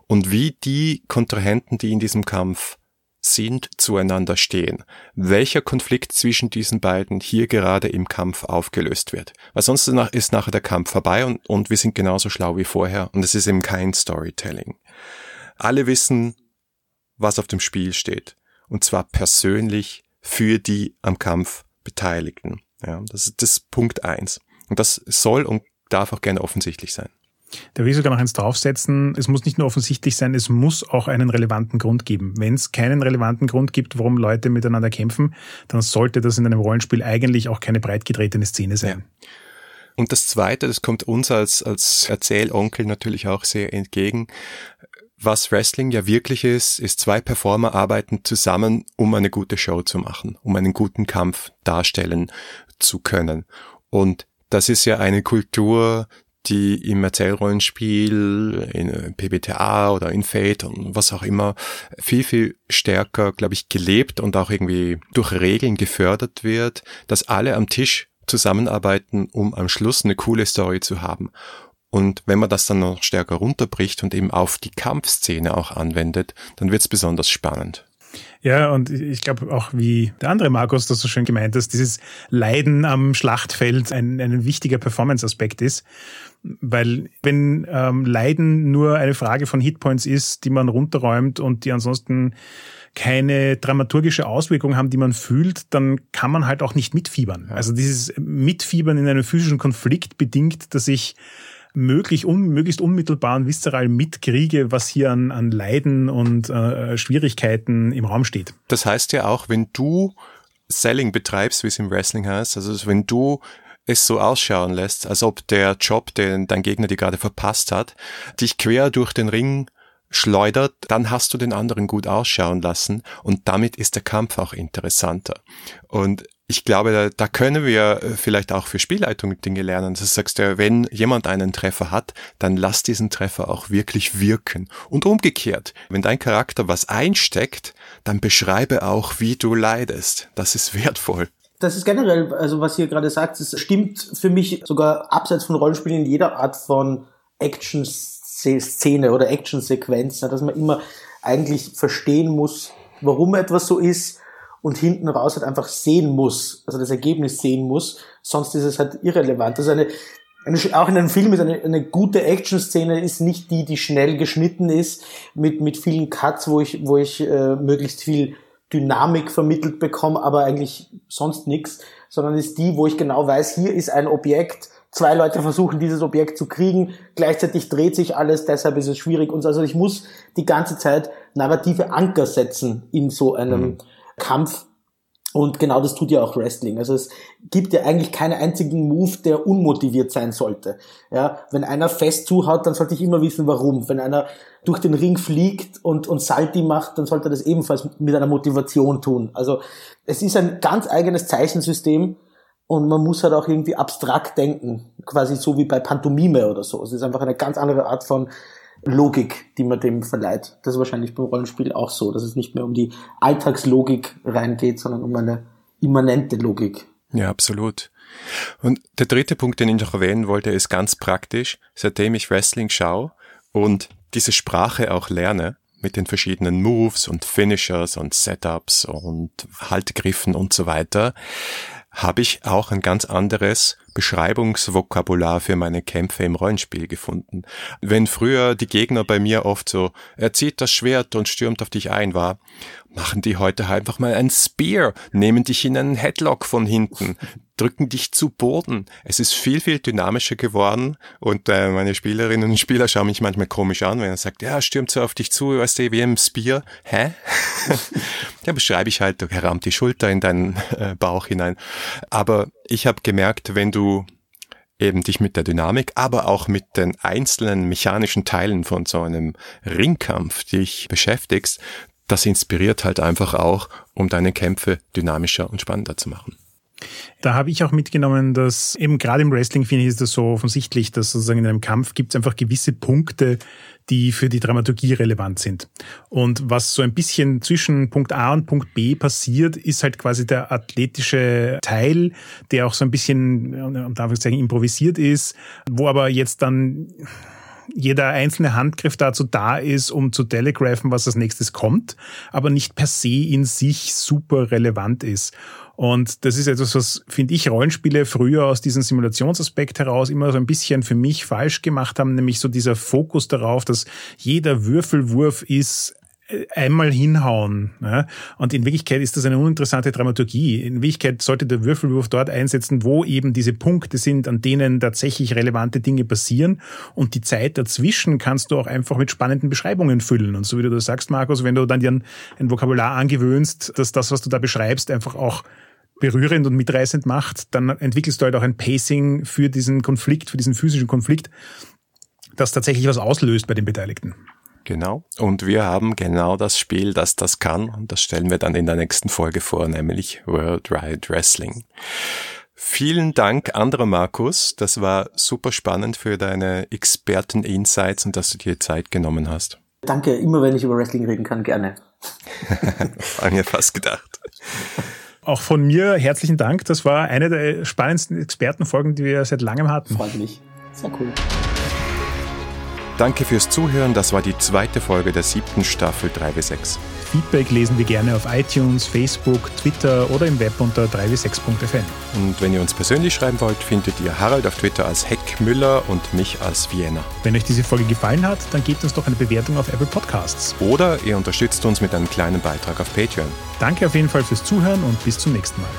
und wie die Kontrahenten, die in diesem Kampf sind, zueinander stehen. Welcher Konflikt zwischen diesen beiden hier gerade im Kampf aufgelöst wird. Weil sonst ist nachher der Kampf vorbei und, und wir sind genauso schlau wie vorher und es ist eben kein Storytelling. Alle wissen, was auf dem Spiel steht. Und zwar persönlich für die am Kampf Beteiligten. Ja, das ist das Punkt eins. Und das soll und darf auch gerne offensichtlich sein. Da will ich sogar noch eins draufsetzen. Es muss nicht nur offensichtlich sein, es muss auch einen relevanten Grund geben. Wenn es keinen relevanten Grund gibt, warum Leute miteinander kämpfen, dann sollte das in einem Rollenspiel eigentlich auch keine breitgetretene Szene sein. Ja. Und das Zweite, das kommt uns als, als Erzählonkel natürlich auch sehr entgegen. Was Wrestling ja wirklich ist, ist zwei Performer arbeiten zusammen, um eine gute Show zu machen, um einen guten Kampf darstellen zu können. Und das ist ja eine Kultur, die im Erzählrollenspiel, in PBTA oder in Fate und was auch immer viel, viel stärker, glaube ich, gelebt und auch irgendwie durch Regeln gefördert wird, dass alle am Tisch zusammenarbeiten, um am Schluss eine coole Story zu haben. Und wenn man das dann noch stärker runterbricht und eben auf die Kampfszene auch anwendet, dann wird es besonders spannend. Ja, und ich glaube auch, wie der andere Markus das so schön gemeint hat, dieses Leiden am Schlachtfeld ein, ein wichtiger Performance-Aspekt ist. Weil wenn ähm, Leiden nur eine Frage von Hitpoints ist, die man runterräumt und die ansonsten keine dramaturgische Auswirkung haben, die man fühlt, dann kann man halt auch nicht mitfiebern. Also dieses Mitfiebern in einem physischen Konflikt bedingt, dass ich möglich, un, möglichst unmittelbar und viszeral mitkriege, was hier an, an Leiden und äh, Schwierigkeiten im Raum steht. Das heißt ja auch, wenn du Selling betreibst, wie es im Wrestling heißt, also wenn du es so ausschauen lässt, als ob der Job, den dein Gegner dir gerade verpasst hat, dich quer durch den Ring schleudert, dann hast du den anderen gut ausschauen lassen und damit ist der Kampf auch interessanter. Und ich glaube, da, da können wir äh, vielleicht auch für Spielleitung Dinge lernen. Das sagst du, wenn jemand einen Treffer hat, dann lass diesen Treffer auch wirklich wirken. Und umgekehrt, wenn dein Charakter was einsteckt, dann beschreibe auch, wie du leidest. Das ist wertvoll. Das ist generell, also was ihr gerade sagt, es stimmt für mich sogar abseits von Rollenspielen in jeder Art von Action-Szene oder Action-Sequenz, dass man immer eigentlich verstehen muss, warum etwas so ist und hinten raus halt einfach sehen muss, also das Ergebnis sehen muss, sonst ist es halt irrelevant. Also eine, eine auch in einem Film ist eine, eine gute Action-Szene ist nicht die, die schnell geschnitten ist, mit, mit vielen Cuts, wo ich, wo ich äh, möglichst viel Dynamik vermittelt bekomme, aber eigentlich sonst nichts, sondern ist die, wo ich genau weiß, hier ist ein Objekt, zwei Leute versuchen dieses Objekt zu kriegen, gleichzeitig dreht sich alles, deshalb ist es schwierig und so. Also ich muss die ganze Zeit narrative Anker setzen in so einem mhm. Kampf und genau das tut ja auch Wrestling. Also es gibt ja eigentlich keinen einzigen Move, der unmotiviert sein sollte. Ja, wenn einer fest zuhaut, dann sollte ich immer wissen, warum. Wenn einer durch den Ring fliegt und, und Salti macht, dann sollte er das ebenfalls mit einer Motivation tun. Also es ist ein ganz eigenes Zeichensystem und man muss halt auch irgendwie abstrakt denken. Quasi so wie bei Pantomime oder so. Es ist einfach eine ganz andere Art von Logik, die man dem verleiht. Das ist wahrscheinlich beim Rollenspiel auch so, dass es nicht mehr um die Alltagslogik reingeht, sondern um eine immanente Logik. Ja, absolut. Und der dritte Punkt, den ich noch erwähnen wollte, ist ganz praktisch. Seitdem ich Wrestling schaue und diese Sprache auch lerne, mit den verschiedenen Moves und Finishers und Setups und Haltgriffen und so weiter, habe ich auch ein ganz anderes Beschreibungsvokabular für meine Kämpfe im Rollenspiel gefunden. Wenn früher die Gegner bei mir oft so, er zieht das Schwert und stürmt auf dich ein war, machen die heute einfach mal ein Spear, nehmen dich in einen Headlock von hinten, drücken dich zu Boden. Es ist viel, viel dynamischer geworden und äh, meine Spielerinnen und Spieler schauen mich manchmal komisch an, wenn er sagt, ja, stürmt so auf dich zu, weißt du, wie im Spear. Hä? ja, beschreibe ich halt, er rammt die Schulter in deinen äh, Bauch hinein. Aber ich habe gemerkt, wenn du eben dich mit der Dynamik, aber auch mit den einzelnen mechanischen Teilen von so einem Ringkampf dich beschäftigst, das inspiriert halt einfach auch, um deine Kämpfe dynamischer und spannender zu machen. Da habe ich auch mitgenommen, dass eben gerade im Wrestling finde ich ist das so offensichtlich, dass sozusagen in einem Kampf gibt es einfach gewisse Punkte, die für die Dramaturgie relevant sind. Und was so ein bisschen zwischen Punkt A und Punkt B passiert, ist halt quasi der athletische Teil, der auch so ein bisschen, darf ich sagen, improvisiert ist, wo aber jetzt dann jeder einzelne Handgriff dazu da ist, um zu telegraphen, was als nächstes kommt, aber nicht per se in sich super relevant ist. Und das ist etwas, was, finde ich, Rollenspiele früher aus diesem Simulationsaspekt heraus immer so ein bisschen für mich falsch gemacht haben, nämlich so dieser Fokus darauf, dass jeder Würfelwurf ist einmal hinhauen. Ja? Und in Wirklichkeit ist das eine uninteressante Dramaturgie. In Wirklichkeit sollte der Würfelwurf dort einsetzen, wo eben diese Punkte sind, an denen tatsächlich relevante Dinge passieren. Und die Zeit dazwischen kannst du auch einfach mit spannenden Beschreibungen füllen. Und so wie du das sagst, Markus, wenn du dann dir ein, ein Vokabular angewöhnst, dass das, was du da beschreibst, einfach auch berührend und mitreißend macht, dann entwickelst du halt auch ein Pacing für diesen Konflikt, für diesen physischen Konflikt, das tatsächlich was auslöst bei den Beteiligten. Genau. Und wir haben genau das Spiel, das das kann. Und das stellen wir dann in der nächsten Folge vor, nämlich World Ride Wrestling. Vielen Dank, anderer Markus. Das war super spannend für deine Experten-Insights und dass du dir Zeit genommen hast. Danke, immer wenn ich über Wrestling reden kann, gerne. war mir fast gedacht. Auch von mir herzlichen Dank. Das war eine der spannendsten Expertenfolgen, die wir seit langem hatten. Freut mich. Sehr cool. Danke fürs Zuhören. Das war die zweite Folge der siebten Staffel 3W6. Feedback lesen wir gerne auf iTunes, Facebook, Twitter oder im Web unter 3w6.fm. Und wenn ihr uns persönlich schreiben wollt, findet ihr Harald auf Twitter als Heckmüller und mich als Vienna. Wenn euch diese Folge gefallen hat, dann gebt uns doch eine Bewertung auf Apple Podcasts. Oder ihr unterstützt uns mit einem kleinen Beitrag auf Patreon. Danke auf jeden Fall fürs Zuhören und bis zum nächsten Mal.